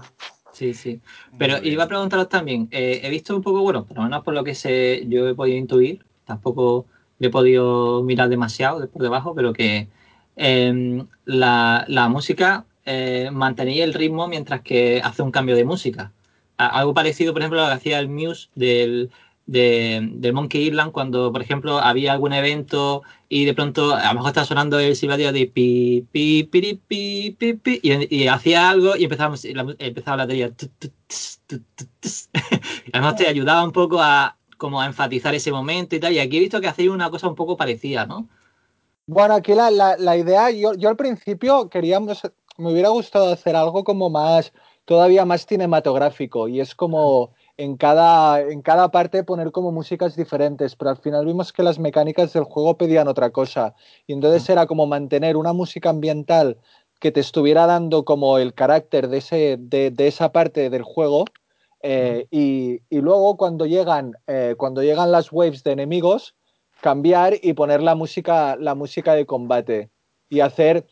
Sí, sí. Pero iba a preguntaros también, eh, he visto un poco, bueno, por lo menos por lo que sé, yo he podido intuir, tampoco he podido mirar demasiado por debajo, pero que Em, la, música eh, mantenía el ritmo mientras que hace un cambio de música. Algo parecido, por ejemplo, a lo que hacía el Muse del, del Monkey Island cuando, por ejemplo, había algún evento y de pronto a lo mejor estaba sonando el silbato de pi, pi, pi, pi, pi, pi, y, hacía algo y empezaba la, empezaba la batería. Además te ayudaba un poco a como a enfatizar ese momento y tal. Y aquí he visto que hacéis una cosa un poco parecida, ¿no?
Bueno, aquí la, la, idea, yo, yo al principio queríamos, me hubiera gustado hacer algo como más, todavía más cinematográfico y es como en cada, en cada parte poner como músicas diferentes, pero al final vimos que las mecánicas del juego pedían otra cosa. Y entonces era como mantener una música ambiental que te estuviera dando como el carácter de, ese, de, esa parte del juego eh, y, luego cuando llegan, eh, cuando llegan las waves de enemigos, cambiar y poner la música, la música de combate y hacer,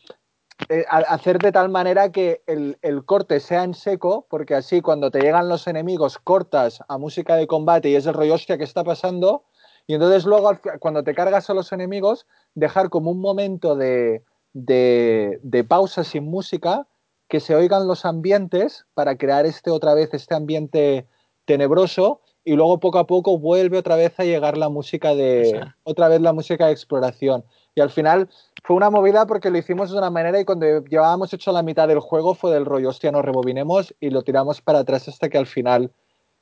eh, hacer de tal manera que el, corte sea en seco, porque así cuando te llegan los enemigos cortas a música de combate y es el rollo hostia que está pasando, y entonces luego cuando te cargas a los enemigos, dejar como un momento de, de, pausa sin música, que se oigan los ambientes para crear este otra vez, este ambiente tenebroso y luego poco a poco vuelve otra vez a llegar la música de otra vez la música de exploración y al final fue una movida porque lo hicimos de una manera y cuando llevábamos hecho la mitad del juego fue del rollo hostia nos rebobinemos y lo tiramos para atrás hasta que al final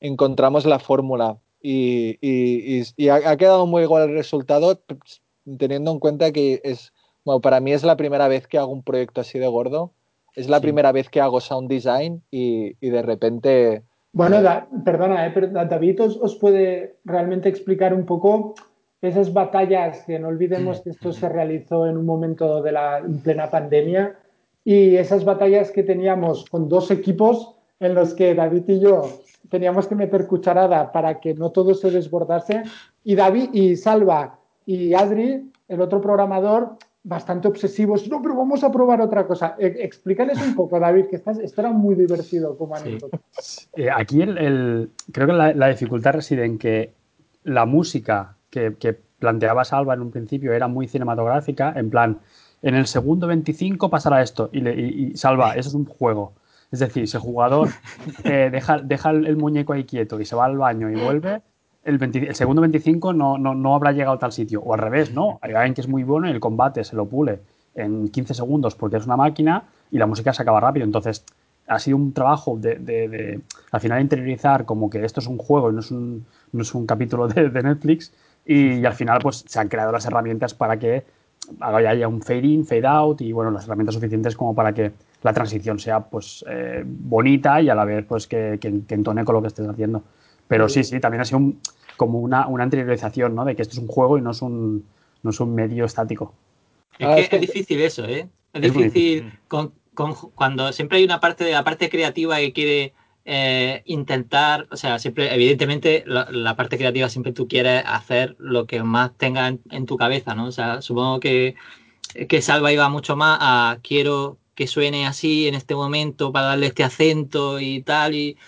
encontramos la fórmula y, y, ha, quedado muy igual el resultado teniendo en cuenta que es bueno, para mí es la primera vez que hago un proyecto así de gordo. Es la primera vez que hago sound design y, de repente...
Bueno, perdona, eh, pero David os, puede realmente explicar un poco esas batallas, que no olvidemos que esto se realizó en un momento de la plena pandemia, y esas batallas que teníamos con dos equipos en los que David y yo teníamos que meter cucharada para que no todo se desbordase, y David y Salva y Adri, el otro programador, bastante obsesivos. No, pero vamos a probar otra cosa. E, explícales un poco, David, que estás, esto era muy divertido como anécdota.
Eh, aquí el, creo que la, dificultad reside en que la música que, planteaba Salva en un principio era muy cinematográfica, en plan, en el segundo 25 pasará esto y, Salva, eso es un juego. Es decir, si el jugador eh, deja, deja el muñeco ahí quieto y se va al baño y vuelve, el, segundo 25 no, no, no, habrá llegado a tal sitio. O al revés, ¿no? Hay alguien que es muy bueno y el combate se lo pule en 15 segundos porque es una máquina y la música se acaba rápido. Entonces, ha sido un trabajo de, de, al final interiorizar como que esto es un juego y no es un, no es un capítulo de, Netflix y, al final pues se han creado las herramientas para que haya un fade in, fade out y bueno, las herramientas suficientes como para que la transición sea pues eh, bonita y a la vez pues que, que, que entone con lo que estés haciendo. Pero sí, sí, también ha sido como una, una anteriorización, ¿no? De que esto es un juego y no es un, no es un medio estático.
Es que es difícil eso, ¿eh? Es, difícil, con, cuando siempre hay una parte de la parte creativa que quiere eh, intentar, o sea, siempre, evidentemente, la, parte creativa siempre tú quieres hacer lo que más tenga en, tu cabeza, ¿no? O sea, supongo que, que Salva iba mucho más a quiero que suene así en este momento para darle este acento y tal, y,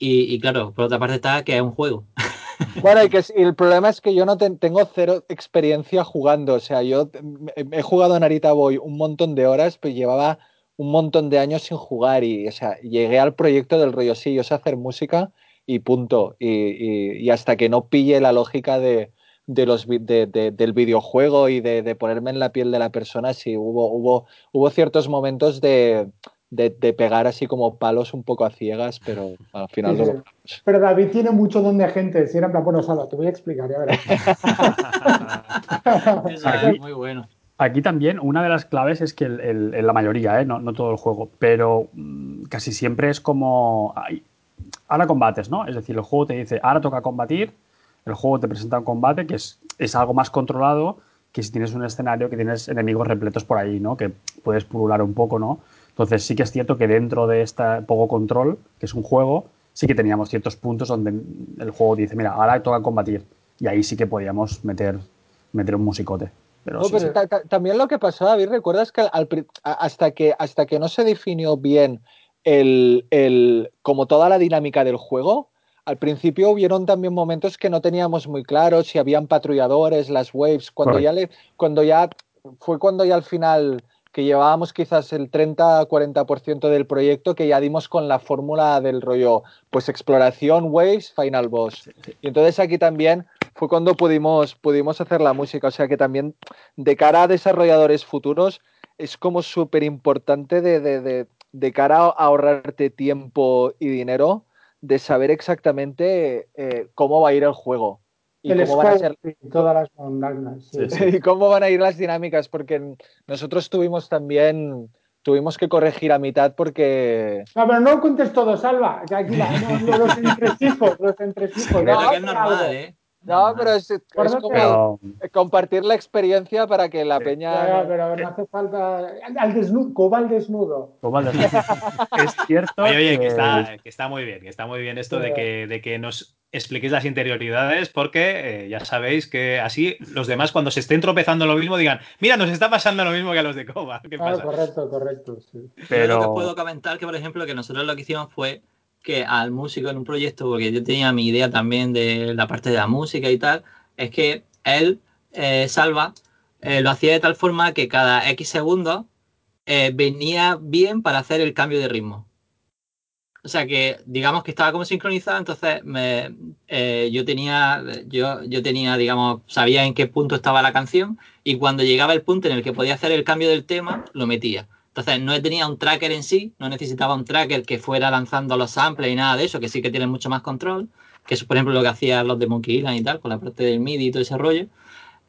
y, claro, por otra parte está que es un juego.
Bueno, y, que, el problema es que yo no tengo cero experiencia jugando. O sea, yo he jugado en Narita Boy un montón de horas, pues llevaba un montón de años sin jugar y, o sea, llegué al proyecto del rollo, sí, yo sé hacer música y punto. Y, hasta que no pille la lógica de, los, del videojuego y de, ponerme en la piel de la persona, sí, hubo, hubo, hubo ciertos momentos de, de, pegar así como palos un poco a ciegas, pero al final
Pero David tiene mucho don de gente. Si era bueno, Salva, te voy a explicar, ya verás.
muy bueno. Aquí también una de las claves es que en la mayoría, ¿eh? no, no, todo el juego, pero mm, casi siempre es como... ahora combates, ¿no? Es decir, el juego te dice, ahora toca combatir, el juego te presenta un combate que es, es algo más controlado que si tienes un escenario que tienes enemigos repletos por ahí, ¿no? Que puedes pulular un poco, ¿no? Entonces sí que es cierto que dentro de este poco control, que es un juego, sí que teníamos ciertos puntos donde el juego dice, mira, ahora toca combatir. Y ahí sí que podíamos meter, meter un musicote. Pero,
también lo que pasó, David, ¿recuerdas que hasta que hasta que no se definió bien el, como toda la dinámica del juego, al principio hubieron también momentos que no teníamos muy claros si habían patrulladores, las waves, cuando ya le, cuando ya fue cuando ya al final que llevábamos quizás el 30-40% del proyecto que ya dimos con la fórmula del rollo, pues exploración, waves, final boss. Y entonces aquí también fue cuando pudimos, pudimos hacer la música, o sea que también de cara a desarrolladores futuros es como súper importante de, de, de, cara a ahorrarte tiempo y dinero, de saber exactamente eh, cómo va a ir el juego.
y cómo van a ser todas las montañas.
y cómo van a ir las dinámicas, porque nosotros tuvimos también tuvimos que corregir a mitad porque.
No, pero no cuentes todo, Salva. Que aquí no, los entresijos, los entresijos.
No, que es normal, ¿eh?
No, pero es, como compartir la experiencia para que la peña.
pero no hace falta. Al desnudo, coba al desnudo.
es cierto.
Oye, oye, que... está, que, está, muy bien, que está muy bien esto de que, de que nos expliquéis las interioridades, porque eh, ya sabéis que así los demás, cuando se estén tropezando lo mismo, digan: Mira, nos está pasando lo mismo que a los de Coba. ¿Qué pasa?
correcto, correcto. Sí.
Pero lo que puedo comentar que, por ejemplo, que nosotros lo que hicimos fue que al músico en un proyecto, porque yo tenía mi idea también de la parte de la música y tal, es que él, eh, Salva, eh, lo hacía de tal forma que cada X segundos eh, venía bien para hacer el cambio de ritmo. O sea que digamos que estaba como sincronizado, entonces me, yo tenía, yo, yo tenía, digamos, sabía en qué punto estaba la canción y cuando llegaba el punto en el que podía hacer el cambio del tema, lo metía. Entonces, no tenía un tracker en sí, no necesitaba un tracker que fuera lanzando los samples y nada de eso, que sí que tiene mucho más control, que es, por ejemplo, lo que hacían los de Monkey Island y tal, con la parte del MIDI y todo ese rollo.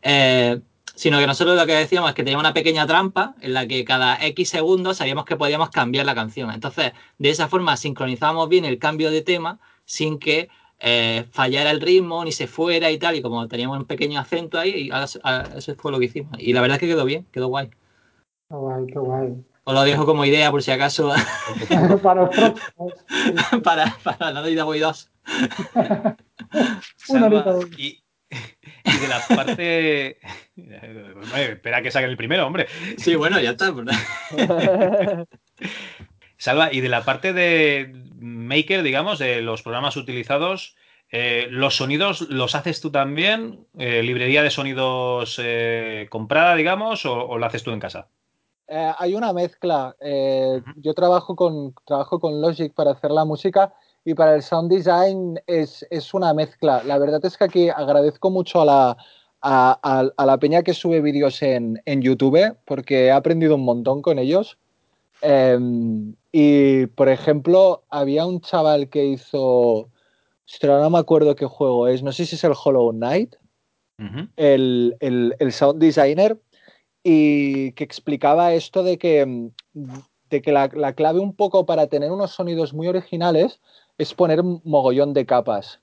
Eh, sino que nosotros lo que decíamos es que teníamos una pequeña trampa en la que cada X segundos sabíamos que podíamos cambiar la canción. Entonces, de esa forma sincronizábamos bien el cambio de tema sin que eh, fallara el ritmo ni se fuera y tal. Y como teníamos un pequeño acento ahí, eso fue lo que hicimos. Y la verdad es que quedó bien, quedó guay.
Qué guay, qué guay.
Os lo dejo como idea por si acaso.
para
para, para la Navidad Boy 2.
y, y, de la parte. espera que salga el primero, hombre.
Sí, bueno, ya está.
Salva, y de la parte de Maker, digamos, de los programas utilizados, eh, ¿los sonidos los haces tú también? Eh, ¿Librería de sonidos eh, comprada, digamos, o lo haces tú en casa?
Eh, hay una mezcla. Eh, yo trabajo con, trabajo con Logic para hacer la música y para el sound design es, una mezcla. La verdad es que aquí agradezco mucho a la, a, la peña que sube vídeos en, YouTube porque he aprendido un montón con ellos. Em, y, por ejemplo, había un chaval que hizo... no me acuerdo qué juego es. No sé si es el Hollow Knight. el, el sound designer y que explicaba esto de que, mm, de que la, clave un poco para tener unos sonidos muy originales es poner mogollón de capas.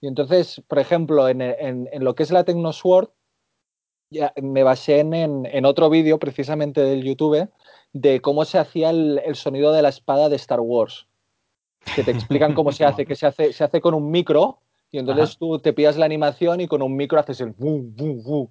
Y entonces, por ejemplo, en, lo que es la Technosword, ya me basé en, otro vídeo precisamente del YouTube de cómo se hacía el, sonido de la espada de Star Wars. Que te explican cómo se hace, que se hace, se hace con un micro y entonces tú te pillas la animación y con un micro haces el Pero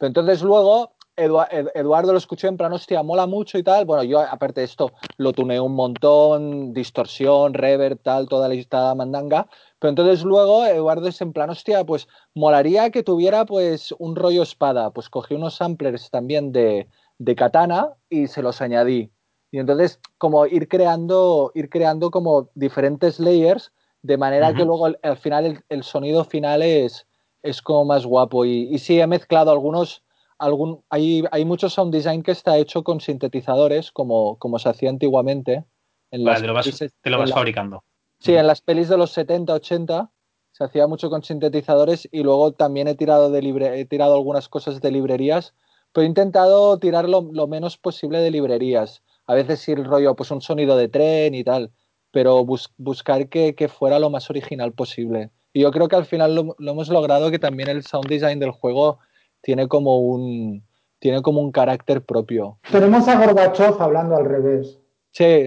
entonces luego Eduardo lo escuché en plan, hostia, mola mucho y tal. Bueno, yo aparte de esto lo tuneé un montón, distorsión, reverb, tal, toda la lista mandanga. Pero entonces luego Eduardo es en plan, hostia, pues molaría que tuviera pues un rollo espada. Pues cogí unos samplers también de, de katana y se los añadí. Y entonces como ir creando, ir creando como diferentes layers de manera que luego al, final el, sonido final es, es como más guapo. Y, y sí, he mezclado algunos algún, hay, hay mucho sound design que está hecho con sintetizadores, como, como se hacía antiguamente.
En te lo vas, fabricando.
Sí, en las pelis de los 70, 80 se hacía mucho con sintetizadores y luego también he tirado, de libre, he tirado algunas cosas de librerías, pero he intentado tirar lo, menos posible de librerías. A veces sí el rollo, pues un sonido de tren y tal, pero buscar que, que, fuera lo más original posible. Y yo creo que al final lo, lo hemos logrado que también el sound design del juego tiene como un, tiene como un carácter propio.
Tenemos a Gorbachev hablando al revés.
Sí.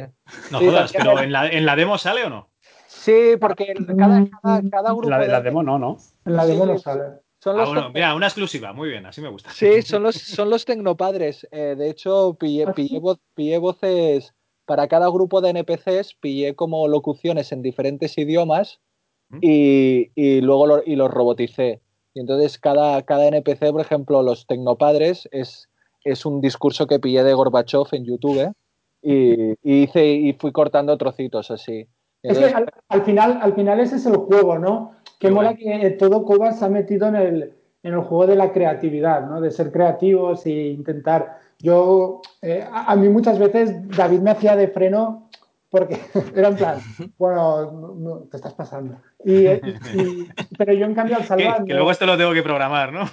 No jodas, pero ¿en la, ¿en la, demo sale o no?
Sí, porque cada, cada, grupo.
La, de, la demo no, ¿no?
En la demo no sale.
Son ah, bueno, mira, una exclusiva, muy bien, así me gusta.
Sí, son los, son los tecnopadres. Eh, de hecho, pillé, ¿Ah, pillé, voces para cada grupo de NPCs, pillé como locuciones en diferentes idiomas y, y luego y los roboticé. Y entonces cada, cada NPC, por ejemplo, los tecnopadres, es, es un discurso que pillé de Gorbachev en YouTube y, hice, y fui cortando trocitos así.
es que al, final, al final ese es el juego, ¿no? Que mola que todo Coba se ha metido en el, en el juego de la creatividad, ¿no? De ser creativos e intentar. Yo, eh, a, mí muchas veces David me hacía de freno porque era en plan, bueno, te estás pasando. pero yo en cambio al salvar...
Que, luego esto lo tengo que programar, ¿no?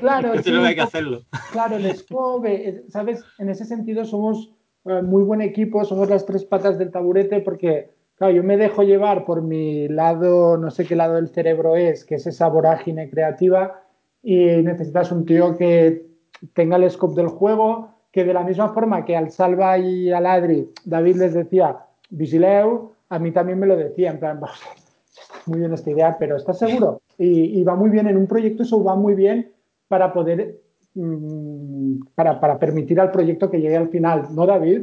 Claro,
sí, hay que hacerlo.
Claro, el scope, eh, ¿sabes? En ese sentido somos eh, muy buen equipo, somos las tres patas del taburete porque, claro, yo me dejo llevar por mi lado, no sé qué lado del cerebro es, que es esa vorágine creativa y necesitas un tío que tenga el scope del juego, que de la misma forma que al Salva y al Adri, David les decía, vigileu, a mí también me lo decía, en plan, está muy bien esta idea, pero ¿estás seguro? Y, va muy bien en un proyecto, eso va muy bien para poder, mm, para, permitir al proyecto que llegue al final, ¿no, David?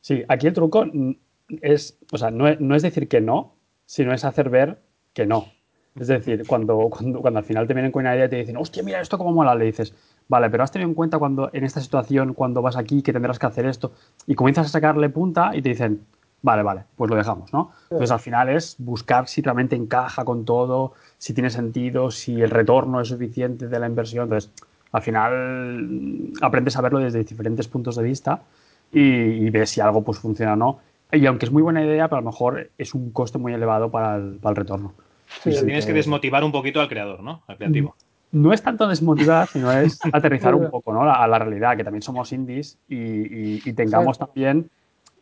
Sí, aquí el truco es, o sea, no es, decir que no, sino es hacer ver que no. Es decir, cuando, cuando, cuando, al final te vienen con una idea y te dicen, hostia, mira esto cómo mola, le dices, vale, pero has tenido en cuenta cuando en esta situación, cuando vas aquí, que tendrás que hacer esto, y comienzas a sacarle punta y te dicen, vale, vale, pues lo dejamos, ¿no? Entonces al final es buscar si realmente encaja con todo, si tiene sentido, si el retorno es suficiente de la inversión. Entonces, al final mm, aprendes a verlo desde diferentes puntos de vista y, ves si algo pues funciona o no. Y aunque es muy buena idea, pero a lo mejor es un coste muy elevado para el, retorno.
Sí, tienes que desmotivar un poquito al creador, ¿no? Al creativo.
No es tanto desmotivar, sino es aterrizar un poco ¿no? a la realidad, que también somos indies y, y tengamos también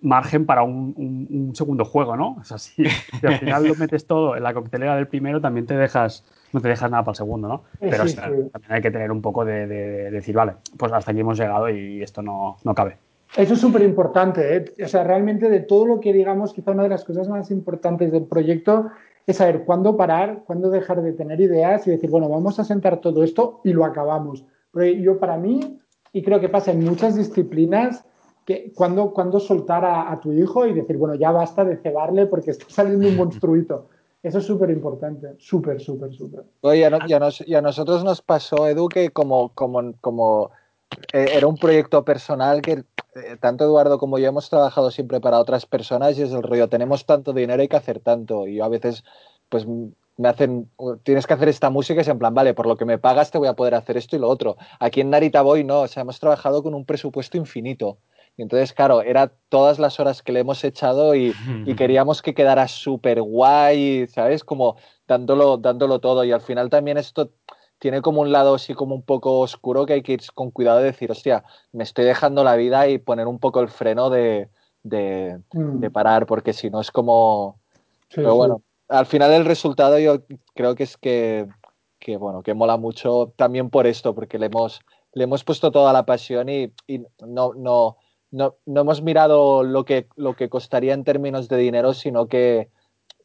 margen para un, segundo juego, ¿no? O sea, si, al final lo metes todo en la coctelera del primero, también te dejas, no te dejas nada para el segundo, ¿no? Pero también hay que tener un poco de, decir, vale, pues hasta aquí hemos llegado y esto no, cabe.
Eso es súper importante, ¿eh? O sea, realmente de todo lo que digamos, quizá una de las cosas más importantes del proyecto es saber cuándo parar, cuándo dejar de tener ideas y decir, bueno, vamos a sentar todo esto y lo acabamos. Pero yo para mí, y creo que pasa en muchas disciplinas, que, ¿cuándo, soltar a, tu hijo y decir, bueno, ya basta de cebarle porque está saliendo un monstruito? Eso es súper importante, súper, súper, súper.
Oye, y a, nosotros nos pasó, Edu, que como, como, como eh, era un proyecto personal que eh, tanto Eduardo como yo hemos trabajado siempre para otras personas y es el rollo, tenemos tanto dinero, hay que hacer tanto. Y yo a veces, pues me hacen, tienes que hacer esta música, es en plan, vale, por lo que me pagas te voy a poder hacer esto y lo otro. Aquí en Narita Boy no, o sea, hemos trabajado con un presupuesto infinito. Y entonces, claro, era todas las horas que le hemos echado y, queríamos que quedara súper guay, ¿sabes? Como dándolo, dándolo todo. Y al final también esto tiene como un lado así como un poco oscuro que hay que ir con cuidado de decir, hostia, me estoy dejando la vida y poner un poco el freno de, de, mm. parar, porque si no es como... Pero bueno, al final el resultado yo creo que es que, que, bueno, que mola mucho también por esto, porque le hemos, le hemos puesto toda la pasión y, y no, no, no, no hemos mirado lo que, lo que costaría en términos de dinero, sino que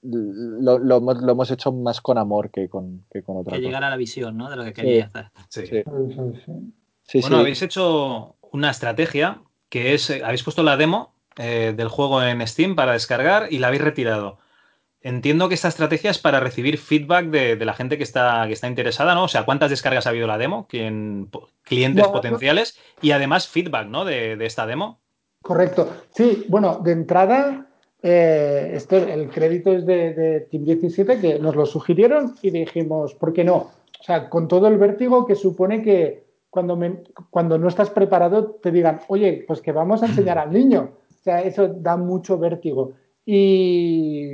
lo, lo, hemos hecho más con amor que con, que con otra
que llegar a la visión, ¿no? De lo que quería hacer.
Sí. bueno, habéis hecho una estrategia que es, eh, habéis puesto la demo eh, del juego en Steam para descargar y la habéis retirado. Entiendo que esta estrategia es para recibir feedback de, la gente que está, que está interesada, ¿no? O sea, ¿cuántas descargas ha habido la demo? ¿Quién, clientes potenciales y además feedback, ¿no? De, esta demo.
Correcto. Sí, bueno, de entrada, eh, este, el crédito es de, Team 17 que nos lo sugirieron y dijimos, ¿por qué no? O sea, con todo el vértigo que supone que cuando, cuando no estás preparado te digan, oye, pues que vamos a enseñar al niño. O sea, eso da mucho vértigo. Y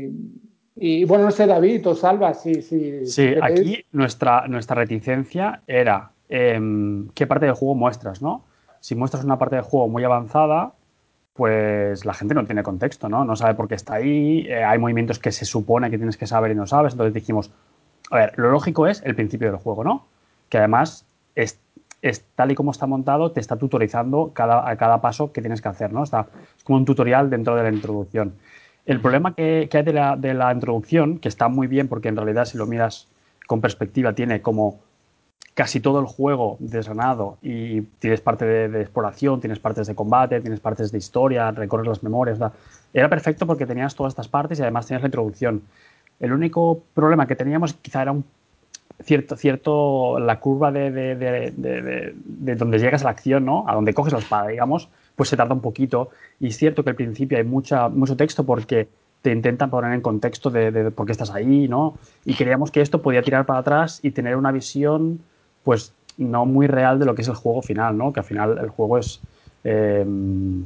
y bueno, no sé, David o Salva, si...
Sí, sí, aquí nuestra, nuestra reticencia era em, qué parte del juego muestras, ¿no? Si muestras una parte del juego muy avanzada, pues la gente no tiene contexto, ¿no? No sabe por qué está ahí, eh, hay movimientos que se supone que tienes que saber y no sabes, entonces dijimos, a ver, lo lógico es el principio del juego, ¿no? Que además es, tal y como está montado, te está tutorizando cada, a cada paso que tienes que hacer, ¿no? Está, es como un tutorial dentro de la introducción. El problema que, hay de la, introducción, que está muy bien porque en realidad si lo miras con perspectiva tiene como casi todo el juego desgranado y tienes parte de, exploración, tienes partes de combate, tienes partes de historia, recorres las memorias. Era perfecto porque tenías todas estas partes y además tenías la introducción. El único problema que teníamos quizá era un cierto, cierto la curva de, de, donde llegas a la acción, ¿no? A donde coges la espada, digamos, pues se tarda un poquito. Y es cierto que al principio hay mucha, mucho texto porque te intentan poner en contexto de, por qué estás ahí, ¿no? Y creíamos que esto podía tirar para atrás y tener una visión, pues, no muy real de lo que es el juego final, ¿no? Que al final el juego es... Em,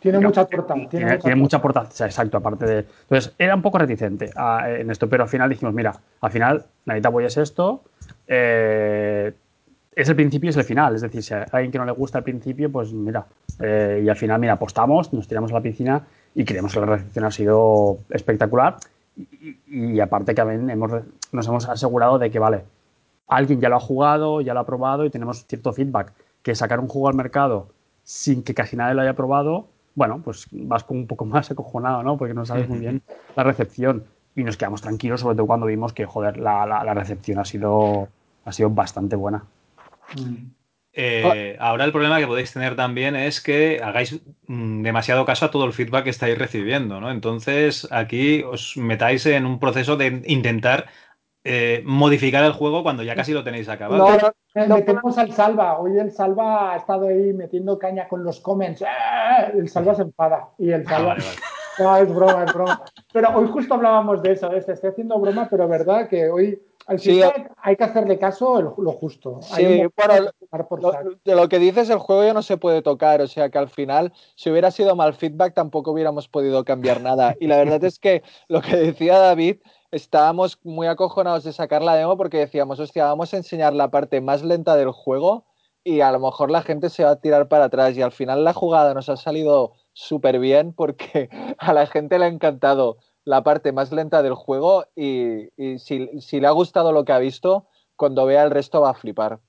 Tiene mucha torta.
Tiene, mucha, torta. exacto, aparte de... Entonces, era un poco reticente en esto, pero al final dijimos, mira, al final, Narita Boy es esto, eh, es el principio y es el final. Es decir, si a alguien que no le gusta el principio, pues mira, eh, y al final, mira, apostamos, nos tiramos a la piscina y creemos que la recepción ha sido espectacular. Y, aparte que hemos, nos hemos asegurado de que, vale, alguien ya lo ha jugado, ya lo ha probado y tenemos cierto feedback. Que sacar un juego al mercado sin que casi nadie lo haya probado, bueno, pues vas con un poco más acojonado, ¿no? Porque no sabes muy bien la recepción. Y nos quedamos tranquilos, sobre todo cuando vimos que, joder, la, la, recepción ha sido, ha sido bastante buena.
Eh, ahora el problema que podéis tener también es que hagáis mm, demasiado caso a todo el feedback que estáis recibiendo, ¿no? Entonces aquí os metáis en un proceso de intentar eh, modificar el juego cuando ya casi lo tenéis acabado.
No, no, metemos al Salva. Hoy el Salva ha estado ahí metiendo caña con los comments. ¡Ah! El Salva se enfada. Y el ah, Salva. No, es broma, es broma. Pero hoy justo hablábamos de eso. ¿eh? Estoy haciendo broma, pero verdad que hoy al final hay que hacerle caso lo justo.
Sí, bueno, de lo que dices, el juego ya no se puede tocar. O sea que al final, si hubiera sido mal feedback, tampoco hubiéramos podido cambiar nada. Y la verdad es que lo que decía David estábamos muy acojonados de sacar la demo porque decíamos, hostia, vamos a enseñar la parte más lenta del juego y a lo mejor la gente se va a tirar para atrás y al final la jugada nos ha salido súper bien porque a la gente le ha encantado la parte más lenta del juego y, si, le ha gustado lo que ha visto, cuando vea el resto va a flipar.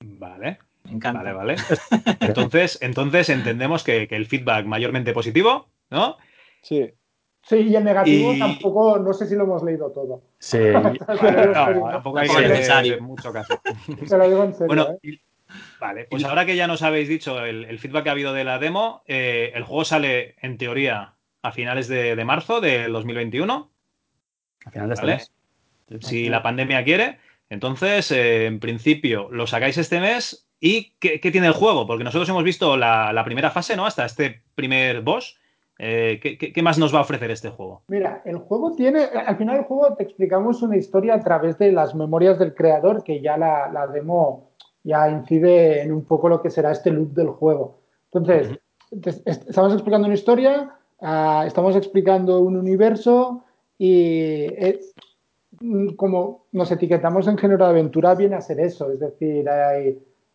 Vale. Me encanta. Vale, vale. Entonces, entonces entendemos que, que el feedback mayormente positivo, ¿no?
Sí.
Sí, y el negativo tampoco, no sé si lo hemos leído todo.
Sí,
tampoco hay que mucho caso.
Se lo digo en serio.
Bueno, ¿eh? vale, pues ahora que ya nos habéis dicho el, feedback que ha habido de la demo, eh, el juego sale en teoría a finales de, marzo del 2021.
A finales de este
mes. Si la pandemia quiere. Entonces, eh, en principio, lo sacáis este mes. ¿Y qué, tiene el juego? Porque nosotros hemos visto la, la primera fase, ¿no? Hasta este primer boss. Eh, ¿qué, más nos va a ofrecer este juego?
Mira, el juego tiene, al final del juego te explicamos una historia a través de las memorias del creador, que ya la, demo ya incide en un poco lo que será este loop del juego. Entonces, estamos explicando una historia, ah, estamos explicando un universo y como nos etiquetamos en género de aventura viene a ser eso, es decir,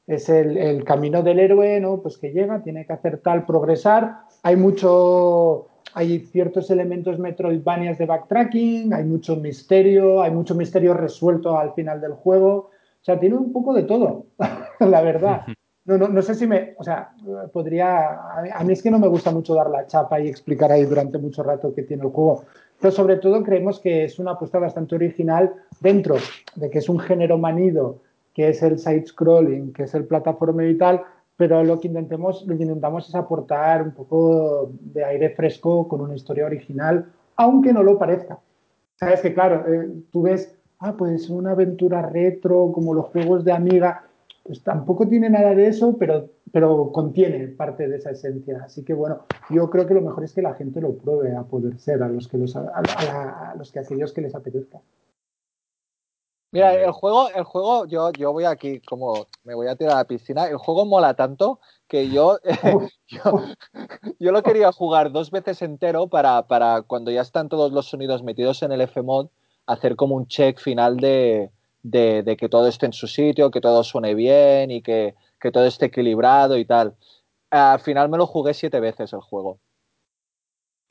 es el, el, camino del héroe, ¿no? Pues que llega, tiene que hacer tal, progresar hay mucho, hay ciertos elementos Metroidvanias de backtracking, hay mucho misterio, hay mucho misterio resuelto al final del juego. O sea, tiene un poco de todo, la verdad. No, no, no, sé si me, o sea, podría, a mí es que no me gusta mucho dar la chapa y explicar ahí durante mucho rato qué tiene el juego, pero sobre todo creemos que es una apuesta bastante original dentro de que es un género manido, que es el side-scrolling, que es el plataforma y tal, pero lo que, intentemos, lo que intentamos es aportar un poco de aire fresco con una historia original, aunque no lo parezca. Sabes que, claro, eh, tú ves, ah, pues una aventura retro, como los juegos de Amiga, pues tampoco tiene nada de eso, pero, pero contiene parte de esa esencia. Así que, bueno, yo creo que lo mejor es que la gente lo pruebe a poder ser, a los que, los, a, los que aquellos que les apetezca.
Mira, el juego, el juego, yo, yo voy aquí, como me voy a tirar a la piscina, el juego mola tanto que yo, yo, lo quería jugar dos veces entero para, para, cuando ya están todos los sonidos metidos en el Fmod, hacer como un check final de, de, que todo esté en su sitio, que todo suene bien y que, que todo esté equilibrado y tal. Al final me lo jugué siete veces el juego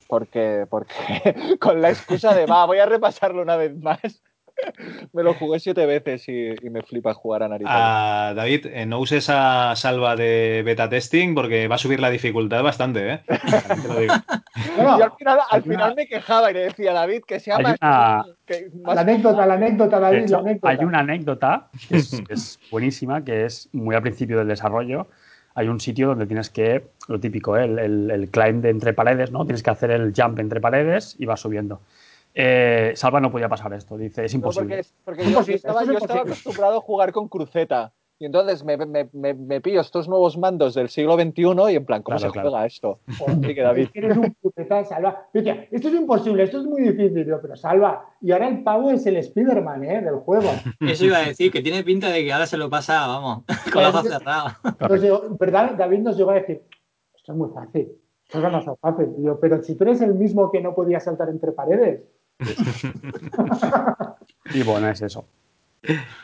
porque, porque con la excusa de, va, voy a repasarlo una vez más, me lo jugué siete veces y, me flipa jugar a Narita.
Ah, David, eh, no uses esa salva de beta testing porque va a subir la dificultad bastante, ¿eh?
al final, me quejaba y le decía a David que sea más,
La anécdota, la anécdota, David.
Hay una anécdota que es, buenísima, que es muy al principio del desarrollo hay un sitio donde tienes que, lo típico, ¿eh? el, el, climb de entre paredes, ¿no? Tienes que hacer el jump entre paredes y vas subiendo. Eh, Salva no podía pasar esto, dice, es imposible.
porque, yo, estaba, acostumbrado a jugar con cruceta. Y entonces me, me, me, pillo estos nuevos mandos del siglo XXI y en plan, ¿cómo se juega esto?
David. Eres un Salva. esto es imposible, esto es muy difícil, pero Salva. Y ahora el pavo es el Spider-Man ¿eh? del juego.
Eso iba a decir, que tiene pinta de que ahora se lo pasa, vamos, con la ojos cerrados.
¿Verdad? David nos llegó a decir, eso es muy fácil. Eso es demasiado fácil. yo, pero si tú eres el mismo que no podía saltar entre paredes.
y bueno, es eso.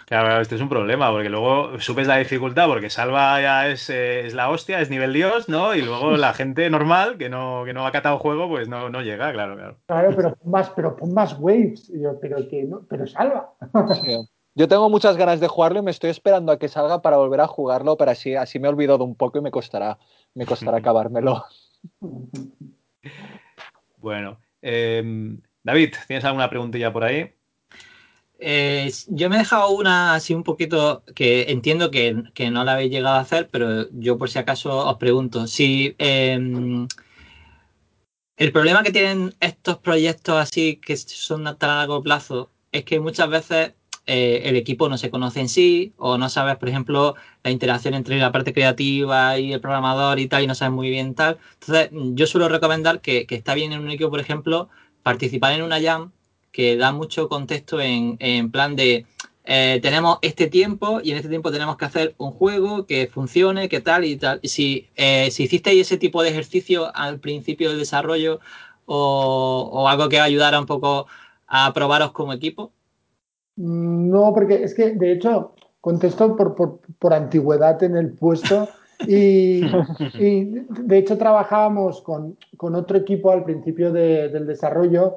Claro, este es un problema, porque luego subes la dificultad, porque Salva ya es, eh, es, la hostia, es nivel Dios, ¿no? Y luego la gente normal, que no, que no ha catado juego, pues no, no llega, claro, claro.
Claro, pero pon más, pero pon más waves. yo, pero que no, pero salva.
Yo tengo muchas ganas de jugarlo y me estoy esperando a que salga para volver a jugarlo, pero así, así me he olvidado un poco y me costará, me costará acabármelo.
Bueno, em, David, ¿tienes alguna preguntilla por ahí?
Eh, yo me he dejado una así un poquito que entiendo que, no la habéis llegado a hacer, pero yo por si acaso os pregunto si em, el problema que tienen estos proyectos así que son a tan largo plazo es que muchas veces eh, el equipo no se conoce en sí o no sabes, por ejemplo, la interacción entre la parte creativa y el programador y tal y no sabes muy bien tal. Entonces, yo suelo recomendar que, está bien en un equipo, por ejemplo, participar en una jam que da mucho contexto en, plan de eh, tenemos este tiempo y en este tiempo tenemos que hacer un juego que funcione, que tal y tal. Si, eh, si hicisteis ese tipo de ejercicio al principio del desarrollo o, o algo que ayudara un poco a probaros como equipo,
no, porque es que, de hecho, contesto por, antigüedad en el puesto y, de hecho trabajábamos con, otro equipo al principio del desarrollo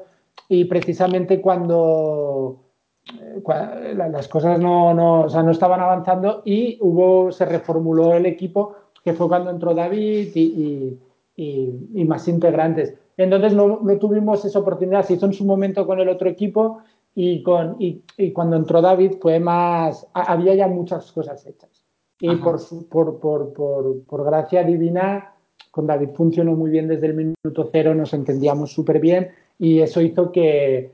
y precisamente cuando, eh, las cosas no, no, estaban avanzando y hubo, se reformuló el equipo, que fue cuando entró David y, más integrantes. Entonces no, no, tuvimos esa oportunidad, se hizo en su momento con el otro equipo y, con, y, cuando entró David fue más, había ya muchas cosas hechas. Y por, por, por, por, gracia divina, con David funcionó muy bien desde el minuto cero, nos entendíamos súper bien y eso hizo que,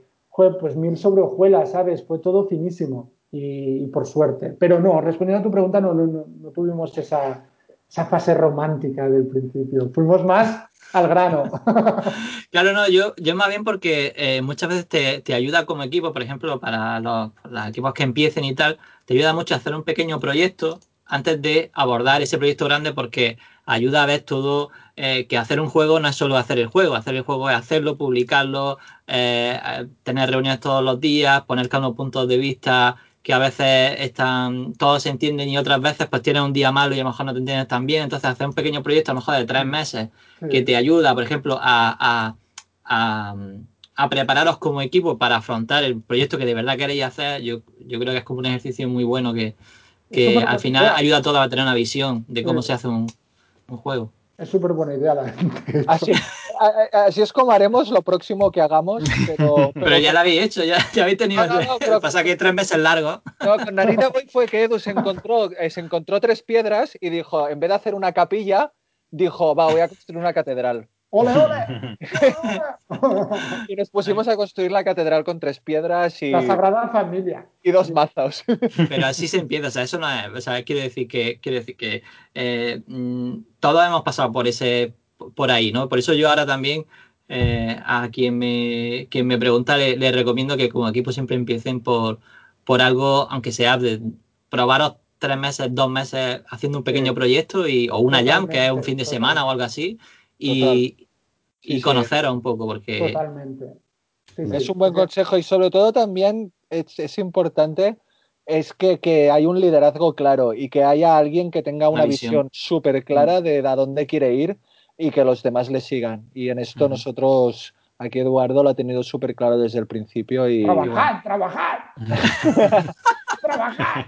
pues mil sobre hojuelas, ¿sabes? Fue todo finísimo y, por suerte. Pero no, respondiendo a tu pregunta, no, no, no, tuvimos esa, esa fase romántica del principio. Fuimos más al grano.
claro, no, yo, yo más bien porque eh, muchas veces te, ayuda como equipo, por ejemplo, para los, equipos que empiecen y tal, te ayuda mucho a hacer un pequeño proyecto antes de abordar ese proyecto grande porque ayuda a ver todo, eh, que hacer un juego no es solo hacer el juego, hacer el juego es hacerlo, publicarlo, eh, tener reuniones todos los días, poner cada uno puntos de vista que a veces están, todos se entienden y otras veces pues tienes un día malo y a lo mejor no te entiendes tan bien. Entonces hacer un pequeño proyecto a lo mejor de tres meses que te ayuda, por ejemplo, a, a, prepararos como equipo para afrontar el proyecto que de verdad queréis hacer, yo, yo creo que es como un ejercicio muy bueno que, al final ayuda a todos a tener una visión de cómo se hace un, un juego.
Es súper buena idea la gente.
Así, así, es como haremos lo próximo que hagamos. Pero,
pero, ya lo habéis hecho, ya, ya habéis tenido. No, no, pero, pasa que tres meses largo.
No, con Narita Boy fue que Edu se encontró, eh, se encontró tres piedras y dijo: en vez de hacer una capilla, dijo: Va, voy a construir una catedral.
¡Ole, ole!
y nos pusimos a construir la catedral con tres piedras y.
La Sagrada Familia.
Y dos mazos.
Pero así se empieza, o sea, eso no es. O sea, quiere decir que, quiere decir que eh, mm, todos hemos pasado por ese. por ahí, ¿no? Por eso yo ahora también. Eh, a quien me, quien me pregunta le, recomiendo que como equipo siempre empiecen por, por algo, aunque sea de probaros tres meses, dos meses haciendo un pequeño proyecto y, o una jam, que es un fin de semana o algo así, y, y conoceros un poco, porque...
Totalmente.
es un buen consejo y sobre todo también es, importante es que, hay un liderazgo claro y que haya alguien que tenga una, visión, súper clara mm. de a dónde quiere ir y que los demás le sigan. Y en esto nosotros, aquí Eduardo lo ha tenido súper claro desde el principio. Y,
trabajar, trabajar. trabajar.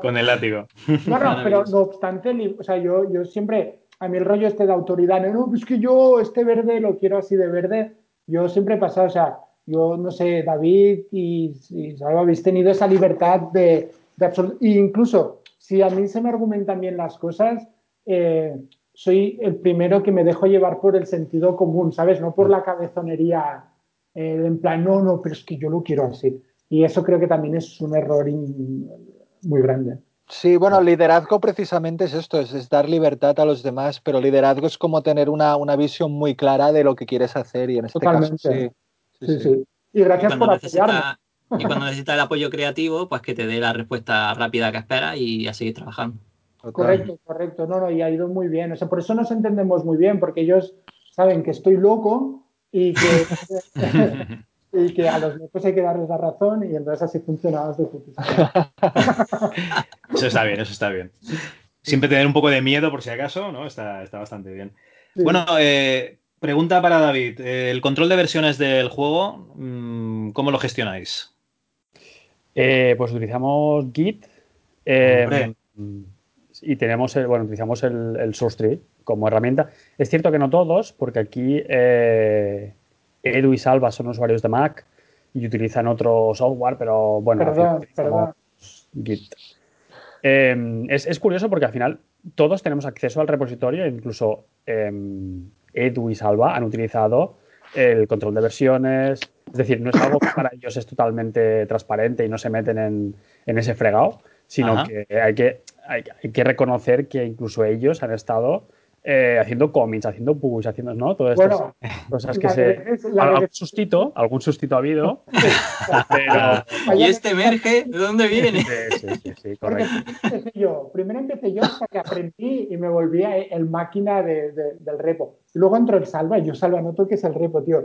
Con el látigo.
No, no, pero no obstante, o sea, yo, yo siempre a mí el rollo este de autoridad, no, es que yo este verde lo quiero así de verde, yo siempre he pasado, o sea, yo no sé, David y, Salva habéis tenido esa libertad de, de incluso si a mí se me argumentan bien las cosas, eh, soy el primero que me dejo llevar por el sentido común, ¿sabes? No por la cabezonería, eh, en plan, no, no, pero es que yo lo quiero así. Y eso creo que también es un error muy grande.
Sí, bueno, liderazgo precisamente es esto, es, dar libertad a los demás, pero liderazgo es como tener una, visión muy clara de lo que quieres hacer y en este caso sí.
Sí, sí. Y gracias por apoyarme.
Y cuando necesitas el apoyo creativo, pues que te dé la respuesta rápida que esperas y a seguir trabajando.
Correcto, correcto. No, no, y ha ido muy bien. O sea, por eso nos entendemos muy bien, porque ellos saben que estoy loco y que, y que a los locos hay que darles la razón y entonces así funciona de
Eso está bien, eso está bien. Siempre tener un poco de miedo por si acaso, ¿no? Está, está bastante bien. Bueno, eh, pregunta para David. El control de versiones del juego, mm, ¿cómo lo gestionáis?
Eh, pues utilizamos Git. Eh, y tenemos, el, bueno, utilizamos el, source tree como herramienta. Es cierto que no todos, porque aquí eh, Edu y Salva son usuarios de Mac y utilizan otro software, pero bueno,
perdón,
Git. Em, es, curioso porque al final todos tenemos acceso al repositorio, incluso em, Edu y Salva han utilizado el control de versiones. Es decir, no es algo que para ellos es totalmente transparente y no se meten en, en ese fregado, sino que hay que hay, que reconocer que incluso ellos han estado eh, haciendo cómics, haciendo push, haciendo, ¿no? Todas estas cosas que se. algún sustito, algún sustito ha habido.
¿Y este emerge? ¿De dónde viene?
Sí, sí, sí, correcto.
yo. Primero empecé yo hasta que aprendí y me volví el máquina de, del repo. Y luego entró el Salva y yo, Salva, no toques el repo, tío.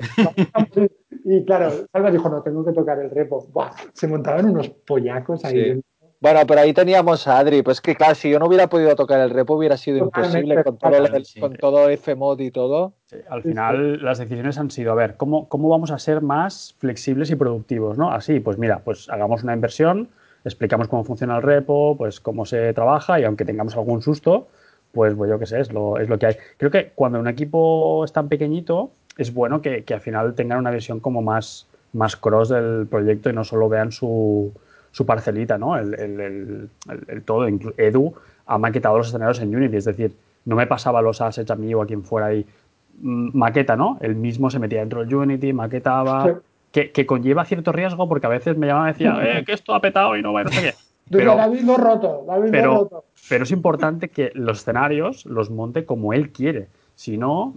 Y claro, Salva dijo, no, tengo que tocar el repo. Buah, se montaban unos pollacos ahí.
Bueno, pero ahí teníamos a Adri. Pues que claro, si yo no hubiera podido tocar el repo hubiera sido imposible con todo, el, con todo Fmod y todo.
al final las decisiones han sido, a ver, ¿cómo, ¿cómo vamos a ser más flexibles y productivos? ¿no? Así, pues mira, pues hagamos una inversión, explicamos cómo funciona el repo, pues cómo se trabaja y aunque tengamos algún susto, pues, pues yo qué sé, es lo, es lo que hay. Creo que cuando un equipo es tan pequeñito, es bueno que, que al final tengan una visión como más, más cross del proyecto y no solo vean su su parcelita, ¿no? El, el, el, todo. Edu ha maquetado los escenarios en Unity, es decir, no me pasaba los assets a mí o a quien fuera ahí mm, maqueta, ¿no? Él mismo se metía dentro del Unity, maquetaba, que, que, conlleva cierto riesgo porque a veces me llamaba y decía, eh, que esto ha petado y no va a no sé qué.
Pero, David lo roto, David
pero,
roto.
Pero es importante que los escenarios los monte como él quiere. Si no,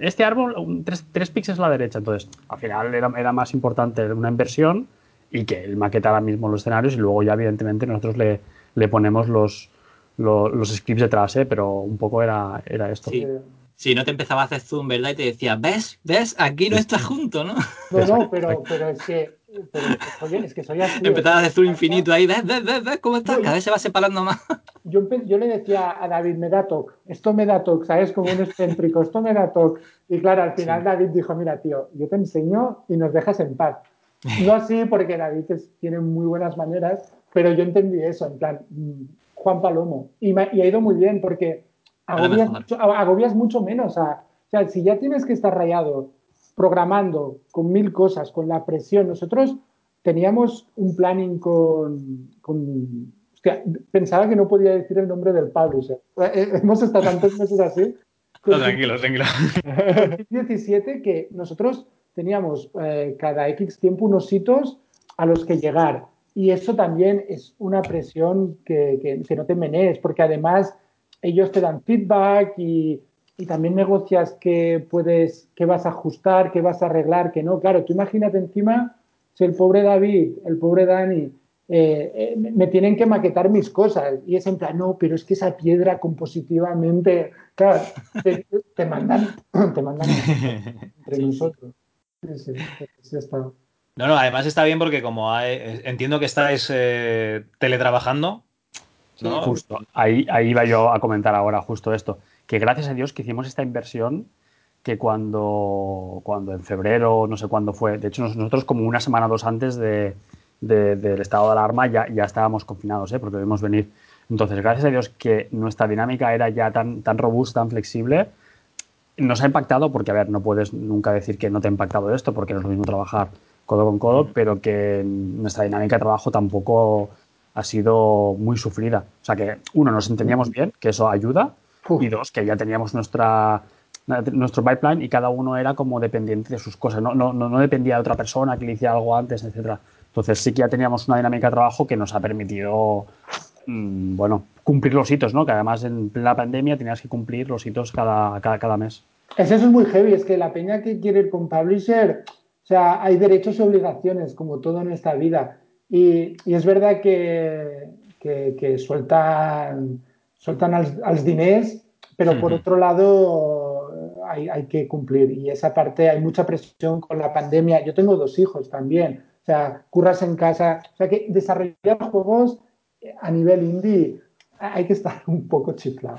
este árbol, tres, tres píxeles a la derecha. Entonces, al final era, era más importante una inversión y que él maqueta mismo los escenarios y luego ya evidentemente nosotros le, le ponemos los, los, scripts detrás, ¿eh? pero un poco era, era esto.
Sí. Si no te empezaba a hacer zoom, ¿verdad? Y te decía, ¿ves? ¿Ves? Aquí no está junto, ¿no?
No, no, pero, pero es que pero, oye, es que soy así.
Empezaba a hacer zoom infinito ahí, ¿ves? ¿Ves? ¿Ves? ¿Ves cómo está? Cada vez se va separando más.
Yo, yo le decía a David, me da toque, esto me da toque, ¿sabes? Como un excéntrico, esto me da toque. Y claro, al final David dijo, mira, tío, yo te enseño y nos dejas en paz. No así, porque David tiene muy buenas maneras, pero yo entendí eso, en plan, mm, Juan Palomo. Y, ha ido muy bien, porque agobias mucho, agobias mucho, menos. O sea, si ya tienes que estar rayado programando con mil cosas, con la presión, nosotros teníamos un planning con... con pensaba que no podía decir el nombre del publisher. Eh, hemos estado tantos meses así.
tranquilo, tranquilo.
17 que nosotros teníamos eh, cada X tiempo unos hitos a los que llegar. Y eso también es una presión que, que, no te menees, porque además ellos te dan feedback y, y, también negocias qué puedes, qué vas a ajustar, qué vas a arreglar, qué no. Claro, tú imagínate encima si el pobre David, el pobre Dani, eh, eh, me tienen que maquetar mis cosas. Y es en plan, no, pero es que esa piedra compositivamente, claro, te, te mandan, te mandan entre nosotros.
No, no, además está bien porque como entiendo que estáis eh, teletrabajando.
Justo, ahí, ahí iba yo a comentar ahora justo esto, que gracias a Dios que hicimos esta inversión que cuando, cuando en febrero, no sé cuándo fue, de hecho nosotros como una semana o dos antes de, del estado de alarma ya, ya estábamos confinados, ¿eh? porque debemos venir. Entonces, gracias a Dios que nuestra dinámica era ya tan, tan robusta, tan flexible, nos ha impactado porque, a ver, no puedes nunca decir que no te ha impactado esto porque no es lo mismo trabajar codo con codo, pero que nuestra dinámica de trabajo tampoco ha sido muy sufrida. O sea que, uno, nos entendíamos bien, que eso ayuda, y dos, que ya teníamos nuestra nuestro pipeline y cada uno era como dependiente de sus cosas, no, no, no dependía de otra persona que le hiciera algo antes, etcétera. Entonces sí que ya teníamos una dinámica de trabajo que nos ha permitido, mm, bueno, cumplir los hitos, ¿no? Que además en plena pandemia tenías que cumplir los hitos cada, cada, cada mes.
Eso es muy heavy, es que la peña que quiere ir con Publisher, o sea, hay derechos y obligaciones, como todo en esta vida. Y, y es verdad que, que, sueltan, soltan als, diners, pero por otro lado hay, hay, que cumplir. Y esa parte hay mucha presión con la pandemia. Yo tengo dos hijos también. O sea, curras en casa. O sea, que desarrollar juegos a nivel indie hay que estar un poco chiflado.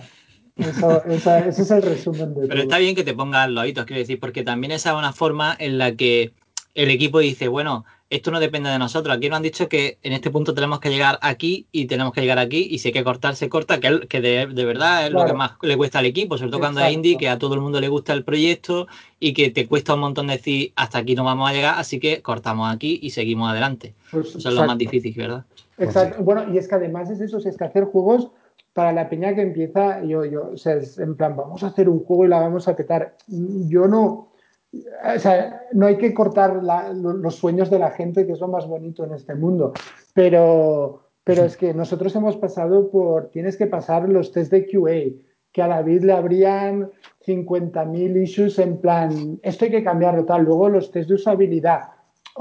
Eso, ese es el resumen de
Pero está bien que te pongas los hitos, quiero decir, porque también esa es una forma en la que el equipo dice, bueno, esto no depende de nosotros. Aquí nos han dicho que en este punto tenemos que llegar aquí y tenemos que llegar aquí y si hay que cortar, se corta, que, que de, verdad es lo que más le cuesta al equipo, sobre todo cuando es indie, que a todo el mundo le gusta el proyecto y que te cuesta un montón decir hasta aquí no vamos a llegar, así que cortamos aquí y seguimos adelante. Pues, eso es lo más difícil, ¿verdad?
Exacto. Bueno, y es que además es eso, es que hacer juegos para la peña que empieza, yo, yo, o sea, es en plan, vamos a hacer un juego y la vamos a petar. Yo no, o sea, no hay que cortar los sueños de la gente, que es lo más bonito en este mundo, pero, pero es que nosotros hemos pasado por, tienes que pasar los test de QA, que a David le habrían 50.000 issues en plan, esto hay que cambiarlo tal, luego los test de usabilidad,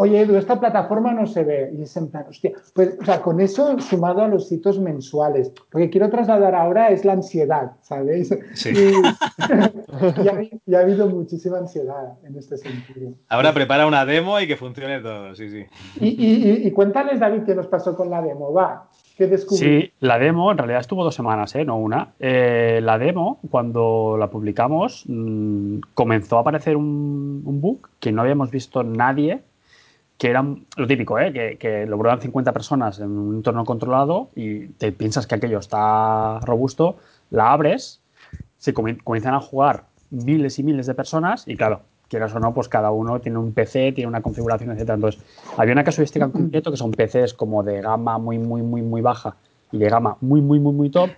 oye Edu, esta plataforma no se ve. Y es en plan, hostia, pues, o sea, con eso sumado a los hitos mensuales, lo que quiero trasladar ahora es la ansiedad, ¿sabéis? Sí. Y, ha, habido muchísima ansiedad en este sentido.
Ahora prepara una demo y que funcione todo, sí, sí.
Y, cuéntales, David, qué nos pasó con la demo, va. ¿Qué descubrí?
Sí, la demo en realidad estuvo dos semanas, ¿eh? no una. Eh, la demo, cuando la publicamos, mm, comenzó a aparecer un, un bug que no habíamos visto nadie que era lo típico, ¿eh? que, que, lo prueban 50 personas en un entorno controlado y te piensas que aquello está robusto, la abres, se comienzan a jugar miles y miles de personas y claro, quieras o no, pues cada uno tiene un PC, tiene una configuración, etc. Entonces, había una casuística en concreto que son PCs como de gama muy, muy, muy, muy baja y de gama muy, muy, muy, muy top,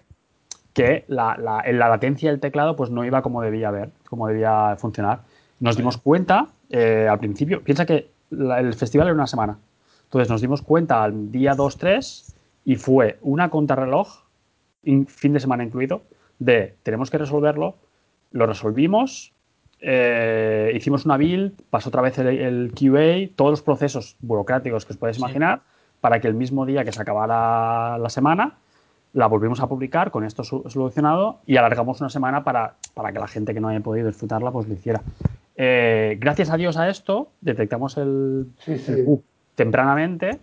que la, la, la latencia del teclado pues no iba como debía haber, como debía funcionar. Nos dimos cuenta eh, al principio, piensa que el festival era una semana. Entonces nos dimos cuenta al día 2-3 y fue una contrarreloj, fin de semana incluido, de tenemos que resolverlo, lo resolvimos, eh, hicimos una build, pasó otra vez el, QA, todos los procesos burocráticos que os podéis imaginar, para que el mismo día que se acabara la semana, la volvimos a publicar con esto solucionado y alargamos una semana para, para que la gente que no haya podido disfrutarla pues lo hiciera. Eh, gracias a Dios a esto, detectamos el, bug tempranamente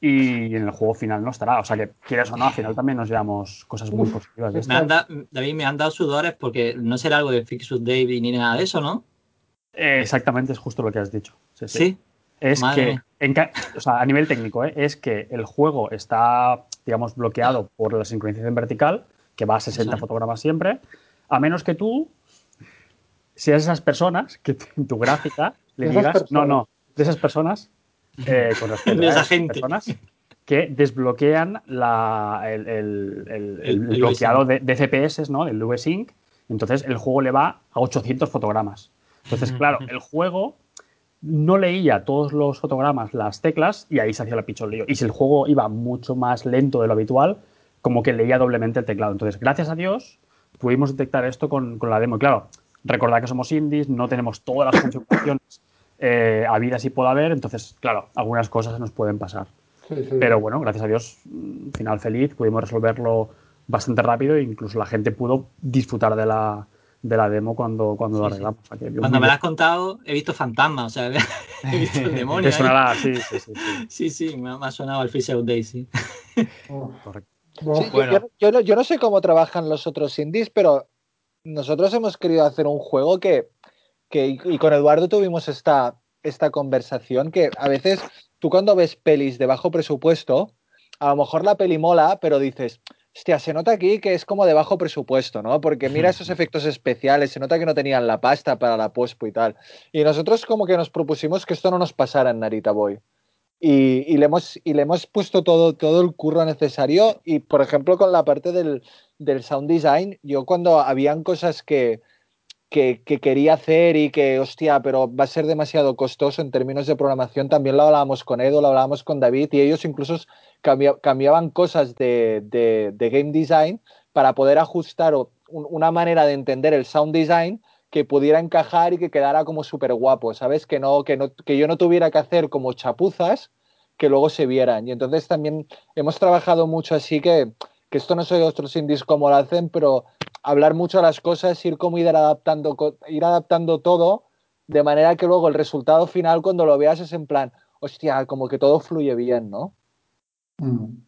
y en el juego final no estará. O sea que, quieras o no, al final también nos llevamos cosas muy positivas.
David, me han dado sudores porque no será algo de Fix David ni nada de eso, ¿no?
Eh, exactamente, es justo lo que has dicho. Sí. Es que, o sea, a nivel técnico, ¿eh? es que el juego está, digamos, bloqueado por la sincronización vertical, que va a 60 fotogramas siempre, a menos que tú seas esas personas que en tu gráfica le digas, no, no, de esas personas, eh, con de esas personas que desbloquean la, el, el, bloqueado de, CPS, ¿no? Del VSync. Entonces el juego le va a 800 fotogramas. Entonces, claro, el juego no leía todos los fotogramas, las teclas, y ahí se hacía el lío. Y si el juego iba mucho más lento de lo habitual, como que leía doblemente el teclado. Entonces, gracias a Dios, pudimos detectar esto con, con la demo. Y claro, Recordad que somos indies, no tenemos todas las configuraciones eh, habidas y pueda haber, entonces, claro, algunas cosas nos pueden pasar. Pero bueno, gracias a Dios, mm, final feliz, pudimos resolverlo bastante rápido e incluso la gente pudo disfrutar de la, de la demo cuando, cuando lo arreglamos.
cuando me lo has contado, he visto fantasmas, o sea, he visto el demonio.
sí, sí, sí, sí.
Sí, sí, me, ha sonado el Fish Out Daisy.
Correcto. bueno. yo, no, yo, no, sé cómo trabajan los otros indies, pero nosotros hemos querido hacer un juego que, y con Eduardo tuvimos esta, esta conversación, que a veces tú cuando ves pelis de bajo presupuesto, a lo mejor la peli mola, pero dices, hostia, se nota aquí que es como de bajo presupuesto, ¿no? Porque mira esos efectos especiales, se nota que no tenían la pasta para la pospo y tal. Y nosotros como que nos propusimos que esto no nos pasara en Narita Boy. Y, le, hemos, y le hemos puesto todo, todo el curro necesario y, por ejemplo, con la parte del, del sound design, yo cuando habían cosas que, que, quería hacer y que, hostia, pero va a ser demasiado costoso en términos de programación, también lo hablábamos con Edo, lo hablábamos con David y ellos incluso cambiaban cosas de, de, game design para poder ajustar una manera de entender el sound design que pudiera encajar y que quedara como súper guapo, ¿sabes? Que, no, que, no, que yo no tuviera que hacer como chapuzas que luego se vieran. Y entonces también hemos trabajado mucho así que que esto no soy otros indies como lo hacen, pero hablar mucho de las cosas, ir como ir adaptando, ir adaptando todo, de manera que luego el resultado final cuando lo veas es en plan, hostia, como que todo fluye bien, ¿no?
Mm.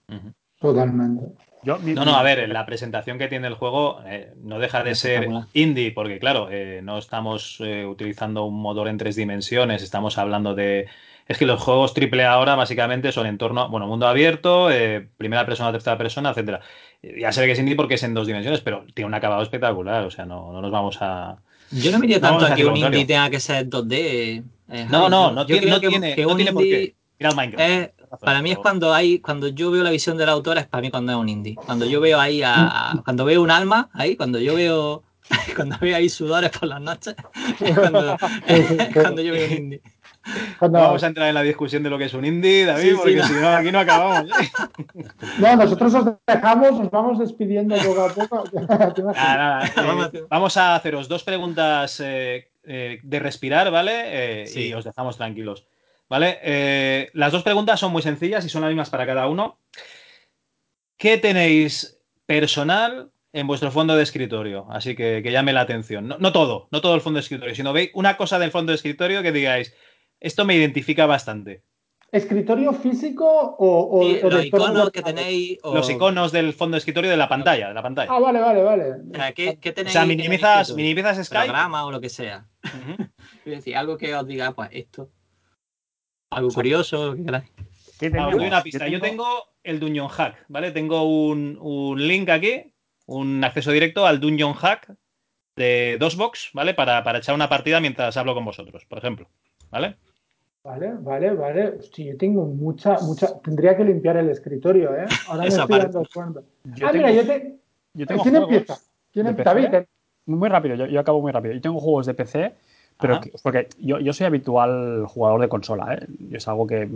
Totalmente.
No, no, a ver, la presentación que tiene el juego eh, no deja de ser indie, porque claro, eh, no estamos eh, utilizando un motor en tres dimensiones, estamos hablando de... Es que los juegos triple ahora básicamente son en torno a, bueno, mundo abierto, primera persona, tercera persona, etcétera. Ya se ve que es indie porque es en dos dimensiones, pero tiene un acabado espectacular, o sea, no, no nos vamos a...
Yo no me diría tanto que un indie tenga que ser 2D.
no, no, no, tiene, no tiene, no tiene por qué. Mira el Minecraft.
Para mí es cuando hay, cuando yo veo la visión del autor, es para mí cuando es un indie. Cuando yo veo ahí a, cuando veo un alma, ahí, cuando yo veo, cuando veo ahí sudores por las noches, cuando, cuando yo veo un indie.
Vamos a entrar en la discusión de lo que es un indie, David, porque si no, aquí no acabamos.
No, nosotros os dejamos, nos vamos despidiendo poco a poco.
Eh, vamos a haceros dos preguntas eh, eh, de respirar, ¿vale? Y os dejamos tranquilos. ¿Vale? Eh, las dos preguntas son muy sencillas y son las mismas para cada uno. ¿Qué tenéis personal en vuestro fondo de escritorio? Así que, que llame la atención. No, todo, no todo el fondo de escritorio, sino veis una cosa del fondo de escritorio que digáis, esto me identifica bastante.
¿Escritorio físico o,
los iconos que tenéis?
Los iconos del fondo de escritorio de la pantalla, de la pantalla.
Ah, vale, vale, vale.
¿qué, tenéis?
O sea, minimizas, minimizas Skype.
Programa o lo que sea. decir, algo que os diga, pues esto. Algo curioso,
¿qué una pista. Yo tengo, el Dungeon Hack, ¿vale? Tengo un, link aquí, un acceso directo al Dungeon Hack de DOSBox, ¿vale? Para, echar una partida mientras hablo con vosotros, por ejemplo, ¿vale?
Vale, vale, vale. Hostia, yo tengo mucha, mucha. Tendría que limpiar el escritorio, ¿eh? Ahora me estoy dando cuenta. ah, mira, yo, te...
yo tengo. ¿Quién empieza? ¿Quién David. Muy rápido, yo, yo, acabo muy rápido. Yo tengo juegos de PC pero porque yo, yo, soy habitual jugador de consola, ¿eh? Es algo que,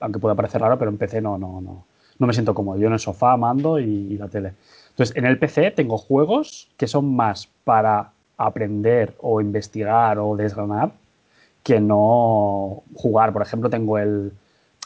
aunque pueda parecer raro, pero en PC no, no, no, no me siento cómodo. Yo en el sofá, mando y, la tele. Entonces, en el PC tengo juegos que son más para aprender o investigar o desgranar que no jugar. Por ejemplo, tengo el.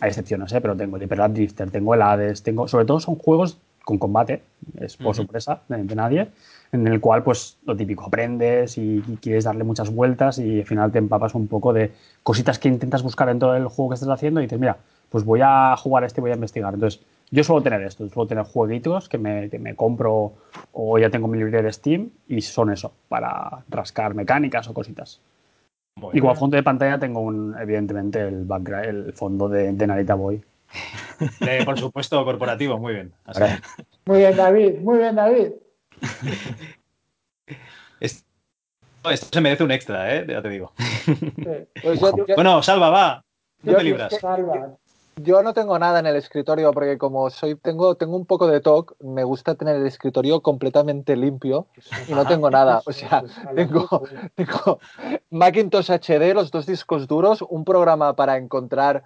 Hay excepciones, ¿eh? pero tengo el Hyper Drifter, tengo el Hades, tengo. Sobre todo son juegos con combate, es por sorpresa de nadie en el cual, pues, lo típico, aprendes y, quieres darle muchas vueltas y al final te empapas un poco de cositas que intentas buscar dentro del juego que estás haciendo y dices, mira, pues voy a jugar este, voy a investigar. Entonces, yo suelo tener esto, suelo tener jueguitos que me, me compro o ya tengo mi librería de Steam y son eso, para rascar mecánicas o cositas. y como fondo de pantalla tengo un, evidentemente el background, el fondo de, Narita Boy.
por supuesto, corporativo, muy bien.
Muy bien, David, muy bien, David.
Esto, se merece un extra, ¿eh? Ya te digo. Pues bueno, salva, va. No te libras.
Yo no tengo nada en el escritorio porque como soy tengo tengo un poco de TOC, me gusta tener el escritorio completamente limpio y no tengo nada. O sea, tengo, tengo Macintosh HD, los dos discos duros, un programa para encontrar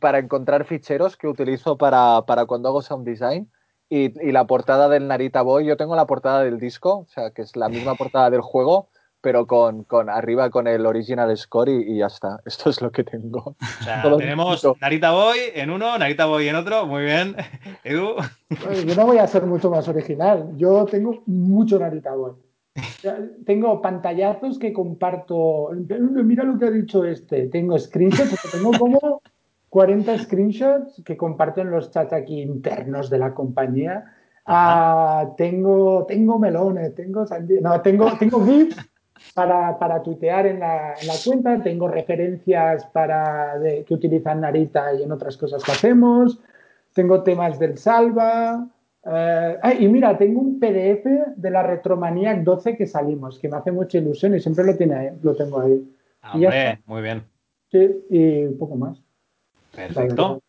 para encontrar ficheros que utilizo para, para cuando hago sound design y, la portada del Narita Boy, yo tengo la portada del disco, o sea, que es la misma portada del juego, pero con, con arriba con el original score y, ya está. Esto es lo que tengo.
O sea, tenemos Narita Boy en uno, Narita Boy en otro, muy bien. Edu.
Yo no voy a ser mucho más original. Yo tengo mucho Narita Boy. Tengo pantallazos que comparto. Mira lo que ha dicho este. Tengo screenshots, tengo como 40 screenshots que comparto en los chats aquí internos de la compañía. Ah, tengo, tengo melones, tengo no, tengo, tengo GIFs para, para tuitear en la, en la, cuenta, tengo referencias para que utilizan Narita y en otras cosas que hacemos, tengo temas del Salva. Eh, y mira, tengo un PDF de la Retromaniac 12 que salimos, que me hace mucha ilusión y siempre lo, tiene, lo tengo ahí.
muy bien.
Sí, y poco más.
Perfecto.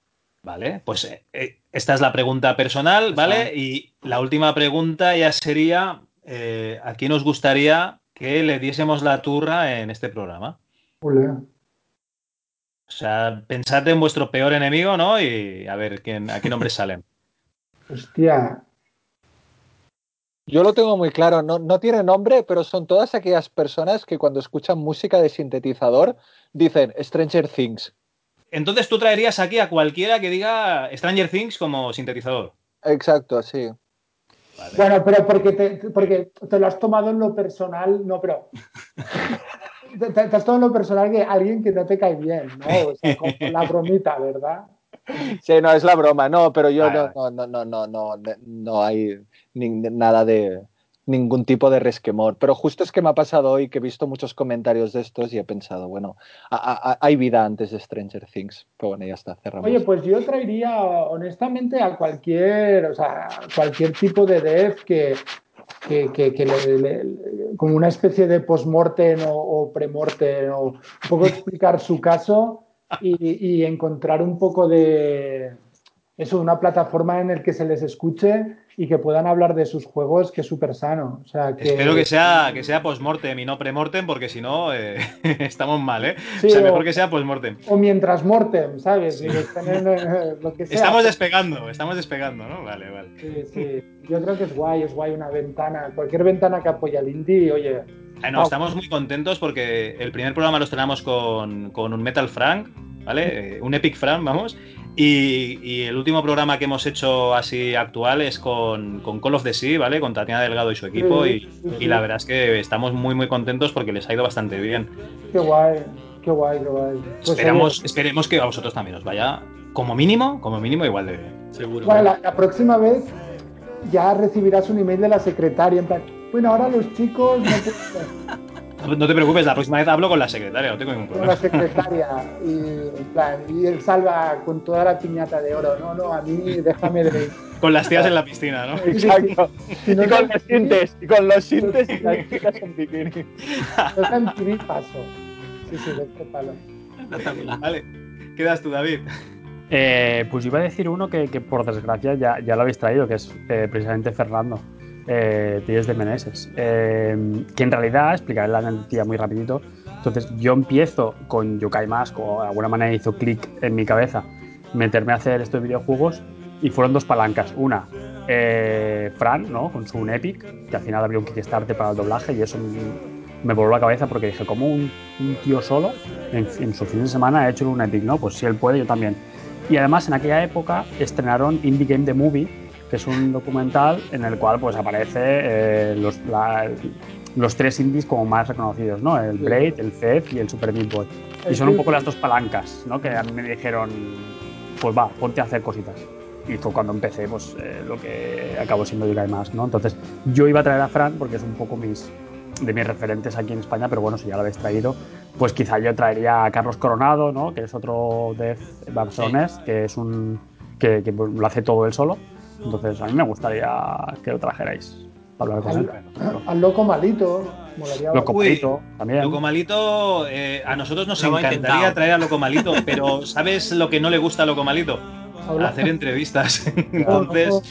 Vale, pues eh, eh, esta es la pregunta personal, ¿vale? Y la última pregunta ya sería, eh, ¿a quién nos gustaría que le diésemos la turra en este programa?
Hola.
O sea, pensad en vuestro peor enemigo, ¿no? Y a ver quién, a qué nombres salen.
Hostia.
Yo lo tengo muy claro, no, no tiene nombre, pero son todas aquellas personas que cuando escuchan música de sintetizador dicen Stranger Things.
Entonces tú traerías aquí a cualquiera que diga Stranger Things como sintetizador.
Exacto, sí.
Bueno, pero porque te, porque te lo has tomado en lo personal, no, pero te, has tomado en lo personal que alguien que no te cae bien, ¿no? O sea, con la bromita, ¿verdad?
Sí, no, es la broma, no, pero yo no, no, no, no, no, no, hay nada de ningún tipo de resquemor. Pero justo es que me ha pasado hoy que he visto muchos comentarios de estos y he pensado, bueno, hay vida antes de Stranger Things. Pero bueno, ya está, cerramos.
Oye, pues yo traería honestamente a cualquier, o sea, cualquier tipo de dev que, como una especie de post-mortem o, o pre-mortem o un poco explicar su caso y, encontrar un poco de eso, una plataforma en la que se les escuche y que puedan hablar de sus juegos, que es súper sano. O sea, que...
Espero que sea, que sea post-mortem y no pre-mortem, porque si no, eh, estamos mal, ¿eh? o sea, mejor que sea post-mortem.
O mientras mortem, ¿sabes?
Estamos despegando, estamos despegando, ¿no? Vale, vale.
Sí, sí. Yo creo que es guay, es guay una ventana. Cualquier ventana que apoya al indie, oye.
No, estamos muy contentos porque el primer programa lo estrenamos con, con un Metal Frank, ¿vale? Eh, un Epic Frank, vamos. Y, el último programa que hemos hecho así actual es con, Call of the Sea, ¿vale? Con Tatiana Delgado y su equipo. y, la verdad es que estamos muy, muy contentos porque les ha ido bastante bien.
Qué guay, qué guay, qué guay.
Pues esperemos, esperemos que a vosotros también os vaya, como mínimo, como mínimo, igual de bien.
Seguro. Bueno, la, próxima vez ya recibirás un email de la secretaria en plan, bueno, ahora los chicos
No te preocupes, la próxima vez hablo con la secretaria, no tengo ningún problema.
Con la secretaria, y, plan, y él salva con toda la piñata de oro. No, no, a mí déjame de.
Con las tías en la piscina, ¿no?
Exacto. y con los sintes, y con los sintes y las chicas en bikini.
Los en bikini paso. Sí, sí, de este palo.
Vale, quedas tú, David.
Eh, pues iba a decir uno que, que por desgracia ya, ya, lo habéis traído, que es eh, precisamente Fernando eh, de Meneses, eh, que en realidad, explicaré la noticia muy rapidito, entonces yo empiezo con Yokai Mask, o de alguna manera hizo clic en mi cabeza, meterme a hacer estos videojuegos y fueron dos palancas. Una, eh, Fran, ¿no? Con su Epic, que al final abrió un Kickstarter para el doblaje y eso me voló la cabeza porque dije, como un, tío solo en, en, su fin de semana ha hecho un Epic? No, pues si él puede, yo también. Y además en aquella época estrenaron Indie Game The Movie, que es un documental en el cual pues aparece eh, los, los, tres indies como más reconocidos, ¿no? El Braid, el Fed y el Super Meat Boy. Y son un poco las dos palancas, ¿no? Que a mí me dijeron, pues va, ponte a hacer cositas. Y fue cuando empecé, pues, eh, lo que acabó siendo Yokai más, ¿no? Entonces, yo iba a traer a Fran porque es un poco mis, de mis referentes aquí en España, pero bueno, si ya lo habéis traído, pues quizá yo traería a Carlos Coronado, ¿no? Que es otro de barcelonés, que es un... que, que pues, lo hace todo él solo entonces, a mí me gustaría que lo trajerais para hablar con él.
Al loco malito.
Loco malito también.
Loco malito, eh, a nosotros nos encantaría traer a loco malito, pero ¿sabes lo que no le gusta a loco malito? Hacer entrevistas. Entonces.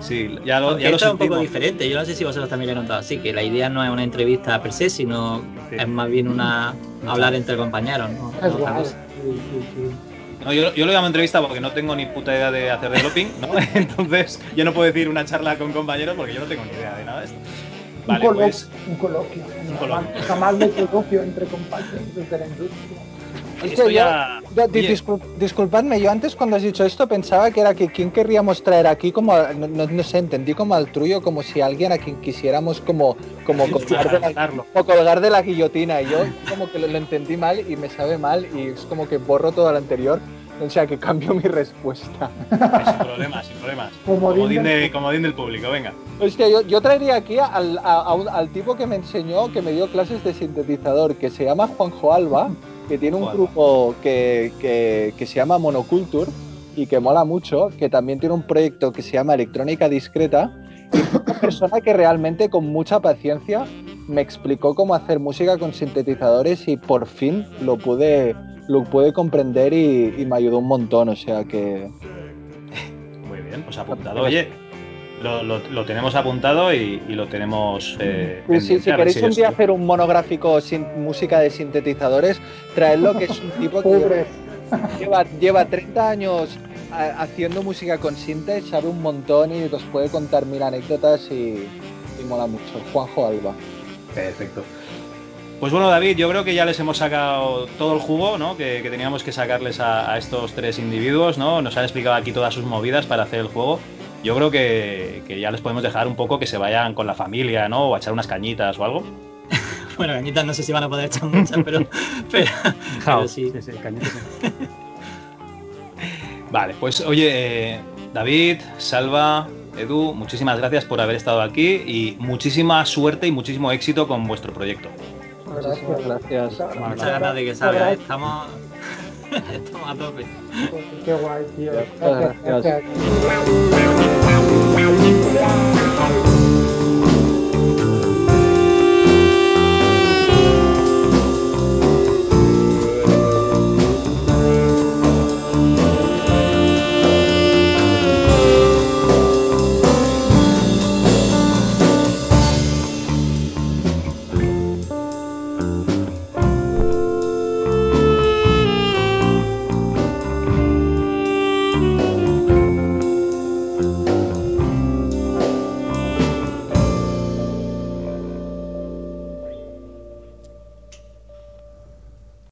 Sí, ya lo, ya lo
es un poco diferente. Yo no sé si vosotros también lo he notado así, que la idea no es una entrevista per se, sino es más bien una hablar entre compañeros. ¿no? Es guay. Sí,
sí, yo, lo llamo entrevista porque no tengo ni puta idea de hacer developing, ¿no? Entonces yo no puedo decir una charla con compañeros porque yo no tengo ni idea de nada de esto.
Vale, un, coloquio, pues, un coloquio. Un coloquio. Jamás de coloquio entre compañeros de la industria.
Ya... disculpadme, yo antes cuando has dicho esto pensaba que era que quién querríamos traer aquí como, no, no, sé, entendí como al truyo, como si alguien a quien quisiéramos como, como colgar, de la, o colgar de la guillotina. Y yo como que lo, entendí mal y me sabe mal y es como que borro todo lo anterior. O sea que cambio mi respuesta.
sin problemas, sin problemas. Como comodín, del público, venga.
Hostia, yo, yo traería aquí al, al tipo que me enseñó, que me dio clases de sintetizador, que se llama Juanjo Alba que tiene un grupo que, que, se llama Monoculture y que mola mucho, que también tiene un proyecto que se llama Electrónica Discreta. Y una persona que realmente con mucha paciencia me explicó cómo hacer música con sintetizadores y por fin lo pude, lo pude comprender y, y me ayudó un montón. O sea que.
Muy bien, pues apuntado. Oye, lo, tenemos apuntado y, lo tenemos. Eh,
si queréis un día hacer un monográfico sin música de sintetizadores, traedlo, que es un tipo que lleva, lleva 30 años haciendo música con sintes, sabe un montón y nos puede contar mil anécdotas y, mola mucho. Juanjo Alba.
Perfecto. Pues bueno, David, yo creo que ya les hemos sacado todo el jugo ¿no? que, teníamos que sacarles a, a, estos tres individuos. ¿no? Nos han explicado aquí todas sus movidas para hacer el juego. Yo creo que, ya les podemos dejar un poco que se vayan con la familia, ¿no? O a echar unas cañitas o algo.
bueno, cañitas no sé si van a poder echar muchas, pero, pero, sí. sí, sí cañitas.
vale, pues oye, eh, David, Salva, Edu, muchísimas gracias por haber estado aquí y muchísima suerte y muchísimo éxito con vuestro proyecto.
Muchísimas gracias.
Muchas ganas de que salga. ¿eh? Estamos, estamos a tope.
Qué guay, tío.
Gracias. gracias. Música